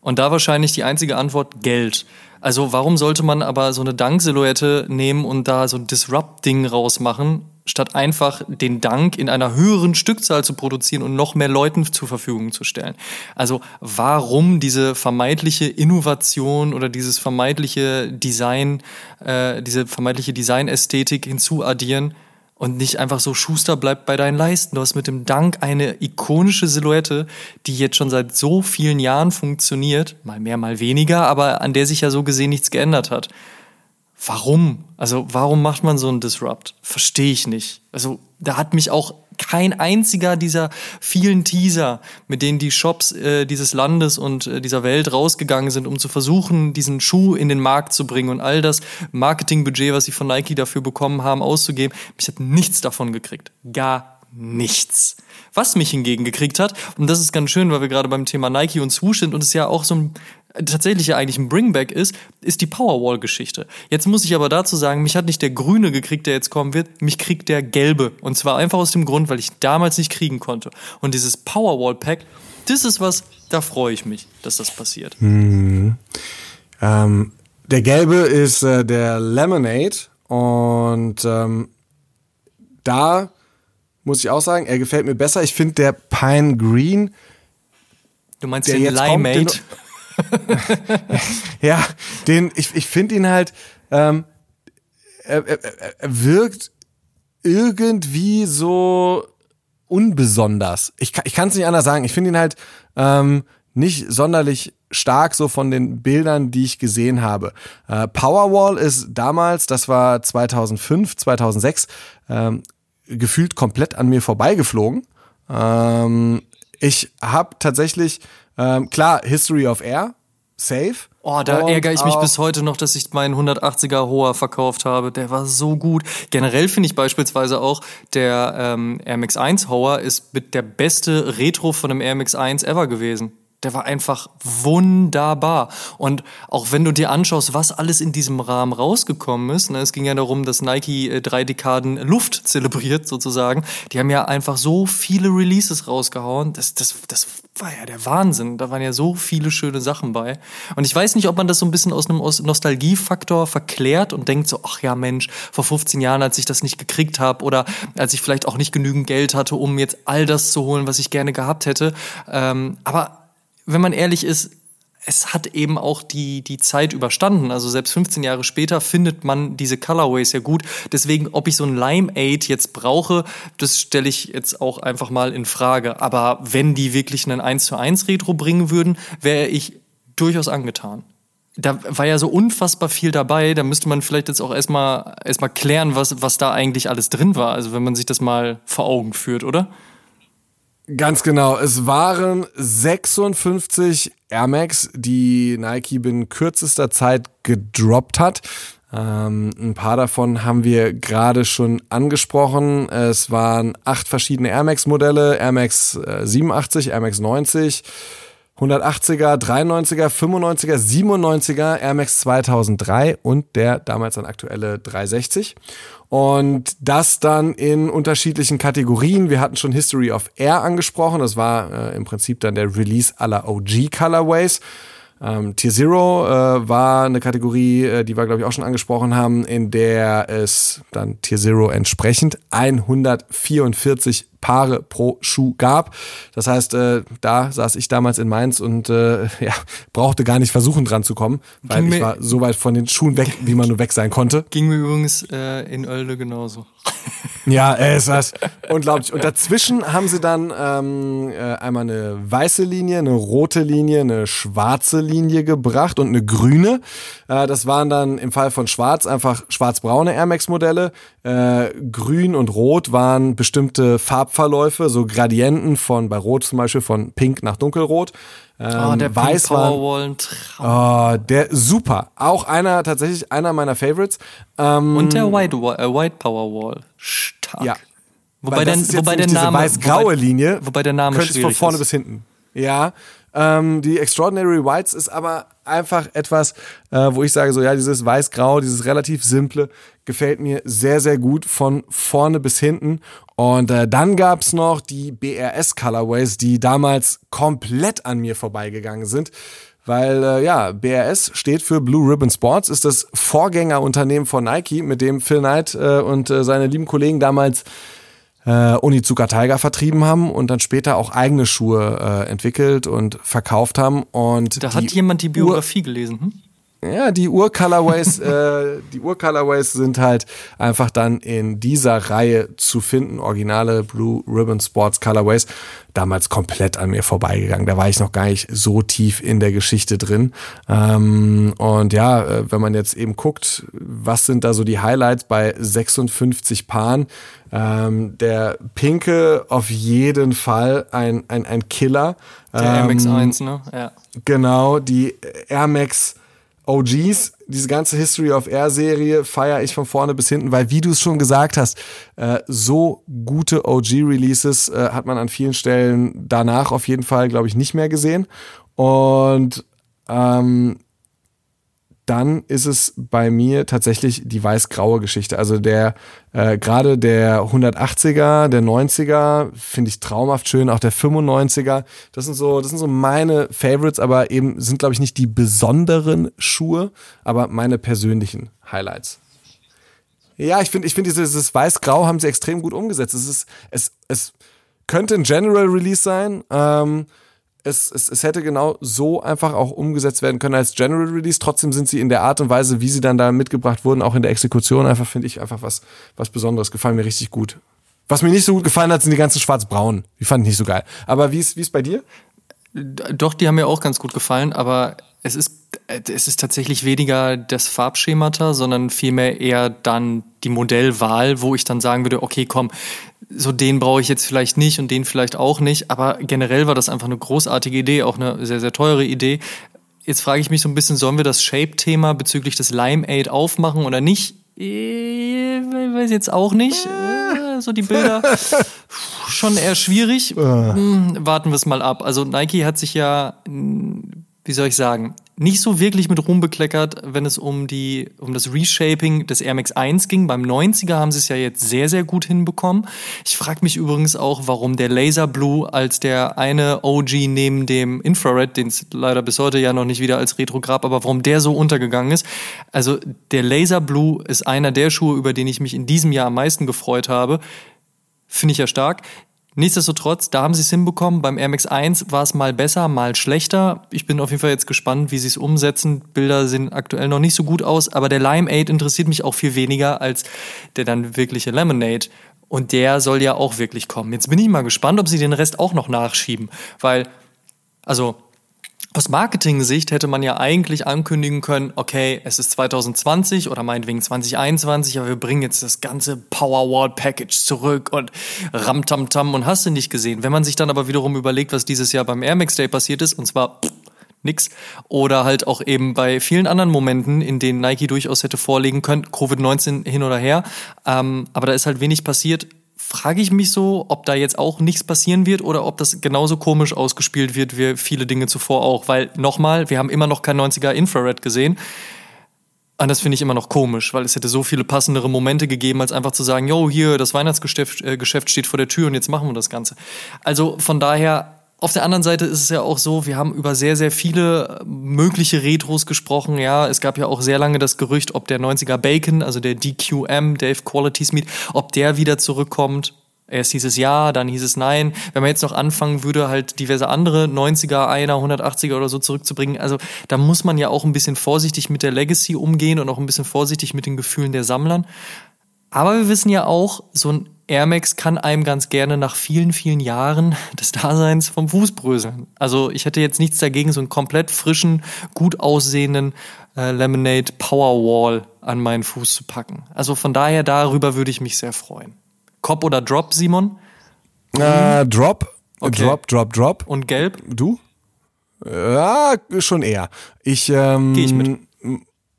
Und da wahrscheinlich die einzige Antwort Geld. Also warum sollte man aber so eine Dank-Silhouette nehmen und da so ein Disrupt-Ding rausmachen, statt einfach den Dank in einer höheren Stückzahl zu produzieren und noch mehr Leuten zur Verfügung zu stellen? Also warum diese vermeintliche Innovation oder dieses vermeintliche Design, äh, diese vermeintliche Designästhetik hinzuaddieren? Und nicht einfach so Schuster bleibt bei deinen Leisten. Du hast mit dem Dank eine ikonische Silhouette, die jetzt schon seit so vielen Jahren funktioniert, mal mehr, mal weniger, aber an der sich ja so gesehen nichts geändert hat. Warum? Also warum macht man so einen Disrupt? Verstehe ich nicht. Also da hat mich auch kein einziger dieser vielen Teaser, mit denen die Shops äh, dieses Landes und äh, dieser Welt rausgegangen sind, um zu versuchen, diesen Schuh in den Markt zu bringen und all das Marketingbudget, was sie von Nike dafür bekommen haben, auszugeben. Mich hat nichts davon gekriegt. Gar nichts. Was mich hingegen gekriegt hat, und das ist ganz schön, weil wir gerade beim Thema Nike und Swoosh sind und es ja auch so ein tatsächlich ja eigentlich ein Bringback ist, ist die Powerwall-Geschichte. Jetzt muss ich aber dazu sagen, mich hat nicht der Grüne gekriegt, der jetzt kommen wird, mich kriegt der Gelbe. Und zwar einfach aus dem Grund, weil ich damals nicht kriegen konnte. Und dieses Powerwall-Pack, das ist was, da freue ich mich, dass das passiert. Ähm, der gelbe ist äh, der Lemonade und ähm, da muss ich auch sagen, er gefällt mir besser. Ich finde der Pine Green, Du meinst Der den Limeade? <laughs> ja, den ich ich finde ihn halt, ähm, er, er, er- wirkt irgendwie so unbesonders. Ich, ich kann es nicht anders sagen. Ich finde ihn halt ähm, nicht sonderlich stark so von den Bildern, die ich gesehen habe. Äh, Powerwall ist damals, das war 2005, 2006, ähm, gefühlt komplett an mir vorbeigeflogen. Ähm, ich habe tatsächlich, ähm, klar, History of Air, safe. Oh, da ärgere ich mich bis heute noch, dass ich meinen 180er Hoa verkauft habe. Der war so gut. Generell finde ich beispielsweise auch, der ähm, Air Max 1 Hoa ist mit der beste Retro von einem Air Max 1 ever gewesen. Der war einfach wunderbar. Und auch wenn du dir anschaust, was alles in diesem Rahmen rausgekommen ist, ne, es ging ja darum, dass Nike äh, drei Dekaden Luft <laughs> zelebriert sozusagen. Die haben ja einfach so viele Releases rausgehauen. Das, das, das war ja der Wahnsinn. Da waren ja so viele schöne Sachen bei. Und ich weiß nicht, ob man das so ein bisschen aus einem Nostalgiefaktor verklärt und denkt so, ach ja Mensch, vor 15 Jahren, als ich das nicht gekriegt habe oder als ich vielleicht auch nicht genügend Geld hatte, um jetzt all das zu holen, was ich gerne gehabt hätte. Ähm, aber wenn man ehrlich ist, es hat eben auch die, die Zeit überstanden. Also selbst 15 Jahre später findet man diese Colorways ja gut. Deswegen, ob ich so ein Limeade jetzt brauche, das stelle ich jetzt auch einfach mal in Frage. Aber wenn die wirklich einen 1 zu 1 Retro bringen würden, wäre ich durchaus angetan. Da war ja so unfassbar viel dabei, da müsste man vielleicht jetzt auch erstmal erstmal klären, was, was da eigentlich alles drin war. Also wenn man sich das mal vor Augen führt, oder? Ganz genau. Es waren 56 Air Max, die Nike binnen kürzester Zeit gedroppt hat. Ähm, ein paar davon haben wir gerade schon angesprochen. Es waren acht verschiedene Air Max Modelle, Air Max 87, Air Max 90, 180er, 93er, 95er, 97er, Air Max 2003 und der damals dann aktuelle 360. Und das dann in unterschiedlichen Kategorien. Wir hatten schon History of Air angesprochen. Das war äh, im Prinzip dann der Release aller OG Colorways. Ähm, Tier Zero äh, war eine Kategorie, äh, die wir, glaube ich, auch schon angesprochen haben, in der es dann Tier Zero entsprechend 144 Paare pro Schuh gab. Das heißt, äh, da saß ich damals in Mainz und äh, <laughs> ja, brauchte gar nicht versuchen dran zu kommen, weil Ging ich war so weit von den Schuhen weg, wie man nur weg sein konnte. Ging mir übrigens äh, in Oelde genauso. <laughs> Ja, äh, ist das unglaublich. Und dazwischen haben sie dann ähm, äh, einmal eine weiße Linie, eine rote Linie, eine schwarze Linie gebracht und eine grüne. Äh, das waren dann im Fall von Schwarz einfach schwarz-braune Air Max Modelle. Grün und Rot waren bestimmte Farbverläufe, so Gradienten von bei Rot zum Beispiel von Pink nach Dunkelrot. Ähm, oh, der Weiß Pink war, oh, der super. Auch einer, tatsächlich einer meiner Favorites. Ähm, und der White, äh, White Powerwall. Stark. Ja. Wobei, der, wobei der Name. weiß-graue Linie. Wobei der Name könnte von vorne ist. bis hinten. Ja. Ähm, die Extraordinary Whites ist aber einfach etwas, äh, wo ich sage, so ja, dieses weiß-grau, dieses relativ simple, gefällt mir sehr, sehr gut von vorne bis hinten. Und äh, dann gab's noch die BRS Colorways, die damals komplett an mir vorbeigegangen sind. Weil äh, ja, BRS steht für Blue Ribbon Sports, ist das Vorgängerunternehmen von Nike, mit dem Phil Knight äh, und äh, seine lieben Kollegen damals äh, Onizuka Tiger vertrieben haben und dann später auch eigene Schuhe äh, entwickelt und verkauft haben. Und da hat jemand die Biografie Ur gelesen. Hm? Ja, die Ur-Colorways, äh, die Ur-Colorways sind halt einfach dann in dieser Reihe zu finden, originale Blue Ribbon Sports Colorways. Damals komplett an mir vorbeigegangen. Da war ich noch gar nicht so tief in der Geschichte drin. Ähm, und ja, äh, wenn man jetzt eben guckt, was sind da so die Highlights bei 56 Paaren? Ähm, der Pinke auf jeden Fall ein, ein, ein Killer. Der ähm, Air Max 1, ne? Ja. Genau, die Air Max OGs, diese ganze History of Air Serie feiere ich von vorne bis hinten, weil wie du es schon gesagt hast, äh, so gute OG-Releases äh, hat man an vielen Stellen danach auf jeden Fall, glaube ich, nicht mehr gesehen. Und ähm, dann ist es bei mir tatsächlich die weiß-graue Geschichte. Also der, äh, gerade der 180er, der 90er finde ich traumhaft schön, auch der 95er. Das sind so, das sind so meine Favorites, aber eben sind, glaube ich, nicht die besonderen Schuhe, aber meine persönlichen Highlights. Ja, ich finde, ich finde dieses, dieses weiß-grau haben sie extrem gut umgesetzt. Es ist, es, es könnte ein General Release sein. Ähm, es, es, es hätte genau so einfach auch umgesetzt werden können als General Release. Trotzdem sind sie in der Art und Weise, wie sie dann da mitgebracht wurden, auch in der Exekution, einfach finde ich einfach was, was Besonderes. Gefallen mir richtig gut. Was mir nicht so gut gefallen hat, sind die ganzen schwarz-braunen. Die fand ich nicht so geil. Aber wie ist, wie ist bei dir? Doch, die haben mir auch ganz gut gefallen, aber es ist, es ist tatsächlich weniger das Farbschemata, sondern vielmehr eher dann die Modellwahl, wo ich dann sagen würde, okay, komm, so den brauche ich jetzt vielleicht nicht und den vielleicht auch nicht, aber generell war das einfach eine großartige Idee, auch eine sehr, sehr teure Idee. Jetzt frage ich mich so ein bisschen, sollen wir das Shape-Thema bezüglich des Limeade aufmachen oder nicht? Ich weiß jetzt auch nicht. Äh, so die Bilder <laughs> schon eher schwierig. Hm, warten wir es mal ab. Also Nike hat sich ja, wie soll ich sagen, nicht so wirklich mit Ruhm bekleckert, wenn es um, die, um das Reshaping des Air Max 1 ging. Beim 90er haben sie es ja jetzt sehr, sehr gut hinbekommen. Ich frage mich übrigens auch, warum der Laser Blue als der eine OG neben dem Infrared, den es leider bis heute ja noch nicht wieder als Retro gab, aber warum der so untergegangen ist. Also der Laser Blue ist einer der Schuhe, über den ich mich in diesem Jahr am meisten gefreut habe. Finde ich ja stark. Nichtsdestotrotz, da haben sie es hinbekommen. Beim Air Max 1 war es mal besser, mal schlechter. Ich bin auf jeden Fall jetzt gespannt, wie sie es umsetzen. Bilder sehen aktuell noch nicht so gut aus, aber der Limeade interessiert mich auch viel weniger als der dann wirkliche Lemonade. Und der soll ja auch wirklich kommen. Jetzt bin ich mal gespannt, ob sie den Rest auch noch nachschieben. Weil, also, aus Marketing-Sicht hätte man ja eigentlich ankündigen können, okay, es ist 2020 oder meinetwegen 2021, aber wir bringen jetzt das ganze Powerwall-Package zurück und Ramtamtam und hast du nicht gesehen. Wenn man sich dann aber wiederum überlegt, was dieses Jahr beim Air Max Day passiert ist, und zwar pff, nix, oder halt auch eben bei vielen anderen Momenten, in denen Nike durchaus hätte vorlegen können, Covid-19 hin oder her, ähm, aber da ist halt wenig passiert, frage ich mich so, ob da jetzt auch nichts passieren wird oder ob das genauso komisch ausgespielt wird wie viele Dinge zuvor auch. Weil nochmal, wir haben immer noch kein 90er Infrared gesehen. Und das finde ich immer noch komisch, weil es hätte so viele passendere Momente gegeben, als einfach zu sagen, yo, hier, das Weihnachtsgeschäft äh, steht vor der Tür und jetzt machen wir das Ganze. Also von daher, auf der anderen Seite ist es ja auch so, wir haben über sehr, sehr viele mögliche Retros gesprochen. Ja, es gab ja auch sehr lange das Gerücht, ob der 90er Bacon, also der DQM, Dave Quality Meat, ob der wieder zurückkommt. Erst hieß es ja, dann hieß es nein. Wenn man jetzt noch anfangen würde, halt diverse andere 90er, einer, 180er oder so zurückzubringen, also da muss man ja auch ein bisschen vorsichtig mit der Legacy umgehen und auch ein bisschen vorsichtig mit den Gefühlen der Sammlern. Aber wir wissen ja auch, so ein Air Max kann einem ganz gerne nach vielen, vielen Jahren des Daseins vom Fuß bröseln. Also ich hätte jetzt nichts dagegen, so einen komplett frischen, gut aussehenden äh, Lemonade Powerwall an meinen Fuß zu packen. Also von daher, darüber würde ich mich sehr freuen. Cop oder Drop, Simon? Äh, Drop. Okay. Drop, Drop, Drop. Und Gelb? Du? Ja, schon eher. Ich, ähm, Geh ich mit.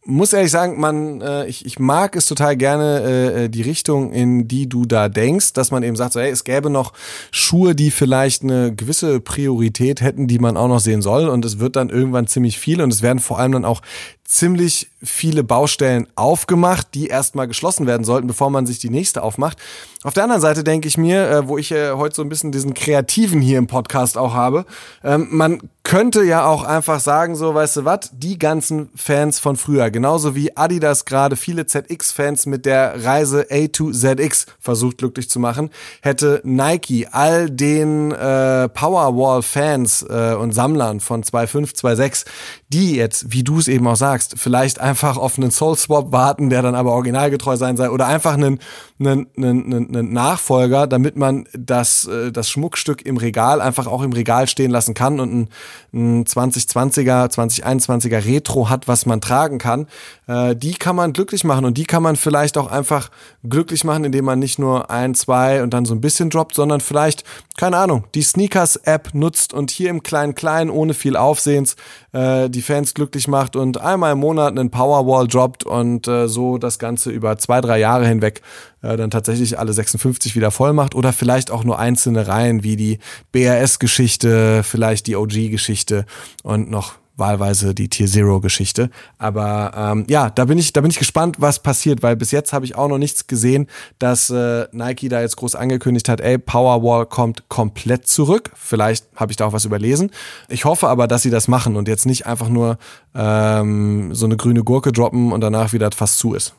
Muss ehrlich sagen, man, äh, ich, ich mag es total gerne, äh, die Richtung, in die du da denkst, dass man eben sagt, so, hey, es gäbe noch Schuhe, die vielleicht eine gewisse Priorität hätten, die man auch noch sehen soll. Und es wird dann irgendwann ziemlich viel und es werden vor allem dann auch ziemlich viele Baustellen aufgemacht, die erstmal geschlossen werden sollten, bevor man sich die nächste aufmacht. Auf der anderen Seite denke ich mir, äh, wo ich äh, heute so ein bisschen diesen Kreativen hier im Podcast auch habe, ähm, man könnte ja auch einfach sagen, so, weißt du was, die ganzen Fans von früher, genauso wie Adidas gerade viele ZX-Fans mit der Reise A to ZX versucht glücklich zu machen, hätte Nike all den äh, Powerwall-Fans äh, und Sammlern von 2.5, 2.6, die jetzt, wie du es eben auch sagst, vielleicht einfach auf einen Soul Swap warten, der dann aber originalgetreu sein soll, oder einfach einen, einen, einen, einen Nachfolger, damit man das, äh, das Schmuckstück im Regal einfach auch im Regal stehen lassen kann und ein, ein 2020er, 2021er Retro hat, was man tragen kann. Äh, die kann man glücklich machen und die kann man vielleicht auch einfach glücklich machen, indem man nicht nur ein, zwei und dann so ein bisschen droppt, sondern vielleicht, keine Ahnung, die Sneakers-App nutzt und hier im Klein-Klein ohne viel Aufsehens äh, die Fans glücklich macht und einmal im Monat einen Powerwall droppt und äh, so das Ganze über zwei, drei Jahre hinweg äh, dann tatsächlich alle 56 wieder voll macht oder vielleicht auch nur einzelne Reihen wie die BRS-Geschichte, vielleicht die OG-Geschichte und noch wahlweise die Tier Zero Geschichte. Aber ähm, ja, da bin ich, da bin ich gespannt, was passiert, weil bis jetzt habe ich auch noch nichts gesehen, dass äh, Nike da jetzt groß angekündigt hat, ey, Powerwall kommt komplett zurück. Vielleicht habe ich da auch was überlesen. Ich hoffe aber, dass sie das machen und jetzt nicht einfach nur ähm, so eine grüne Gurke droppen und danach wieder fast zu ist.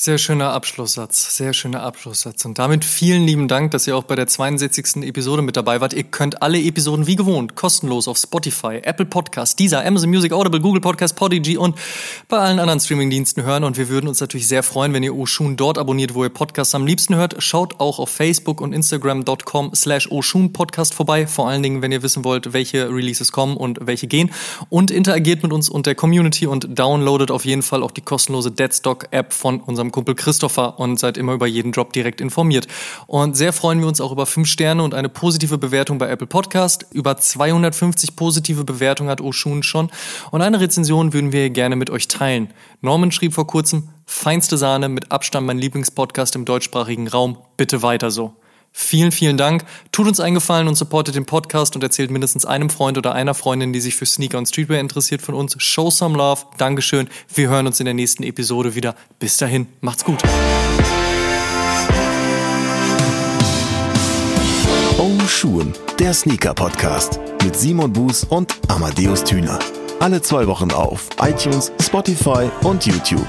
Sehr schöner Abschlusssatz, sehr schöner Abschlusssatz. Und damit vielen lieben Dank, dass ihr auch bei der 62. Episode mit dabei wart. Ihr könnt alle Episoden wie gewohnt kostenlos auf Spotify, Apple Podcast, Deezer, Amazon Music, Audible, Google Podcast, Podigy und bei allen anderen Streamingdiensten hören. Und wir würden uns natürlich sehr freuen, wenn ihr Oshun dort abonniert, wo ihr Podcasts am liebsten hört. Schaut auch auf Facebook und Instagram.com slash Oshun Podcast vorbei. Vor allen Dingen, wenn ihr wissen wollt, welche Releases kommen und welche gehen. Und interagiert mit uns und der Community und downloadet auf jeden Fall auch die kostenlose Deadstock App von unserem unserem Kumpel Christopher und seid immer über jeden Drop direkt informiert. Und sehr freuen wir uns auch über 5 Sterne und eine positive Bewertung bei Apple Podcast. Über 250 positive Bewertungen hat Oshun schon und eine Rezension würden wir gerne mit euch teilen. Norman schrieb vor kurzem, feinste Sahne, mit Abstand mein Lieblingspodcast im deutschsprachigen Raum, bitte weiter so. Vielen, vielen Dank. Tut uns einen Gefallen und supportet den Podcast und erzählt mindestens einem Freund oder einer Freundin, die sich für Sneaker und Streetwear interessiert von uns. Show some love. Dankeschön. Wir hören uns in der nächsten Episode wieder. Bis dahin, macht's gut. Oh Schuhen, der Sneaker-Podcast mit Simon Buß und Amadeus Thüner. Alle zwei Wochen auf iTunes, Spotify und YouTube.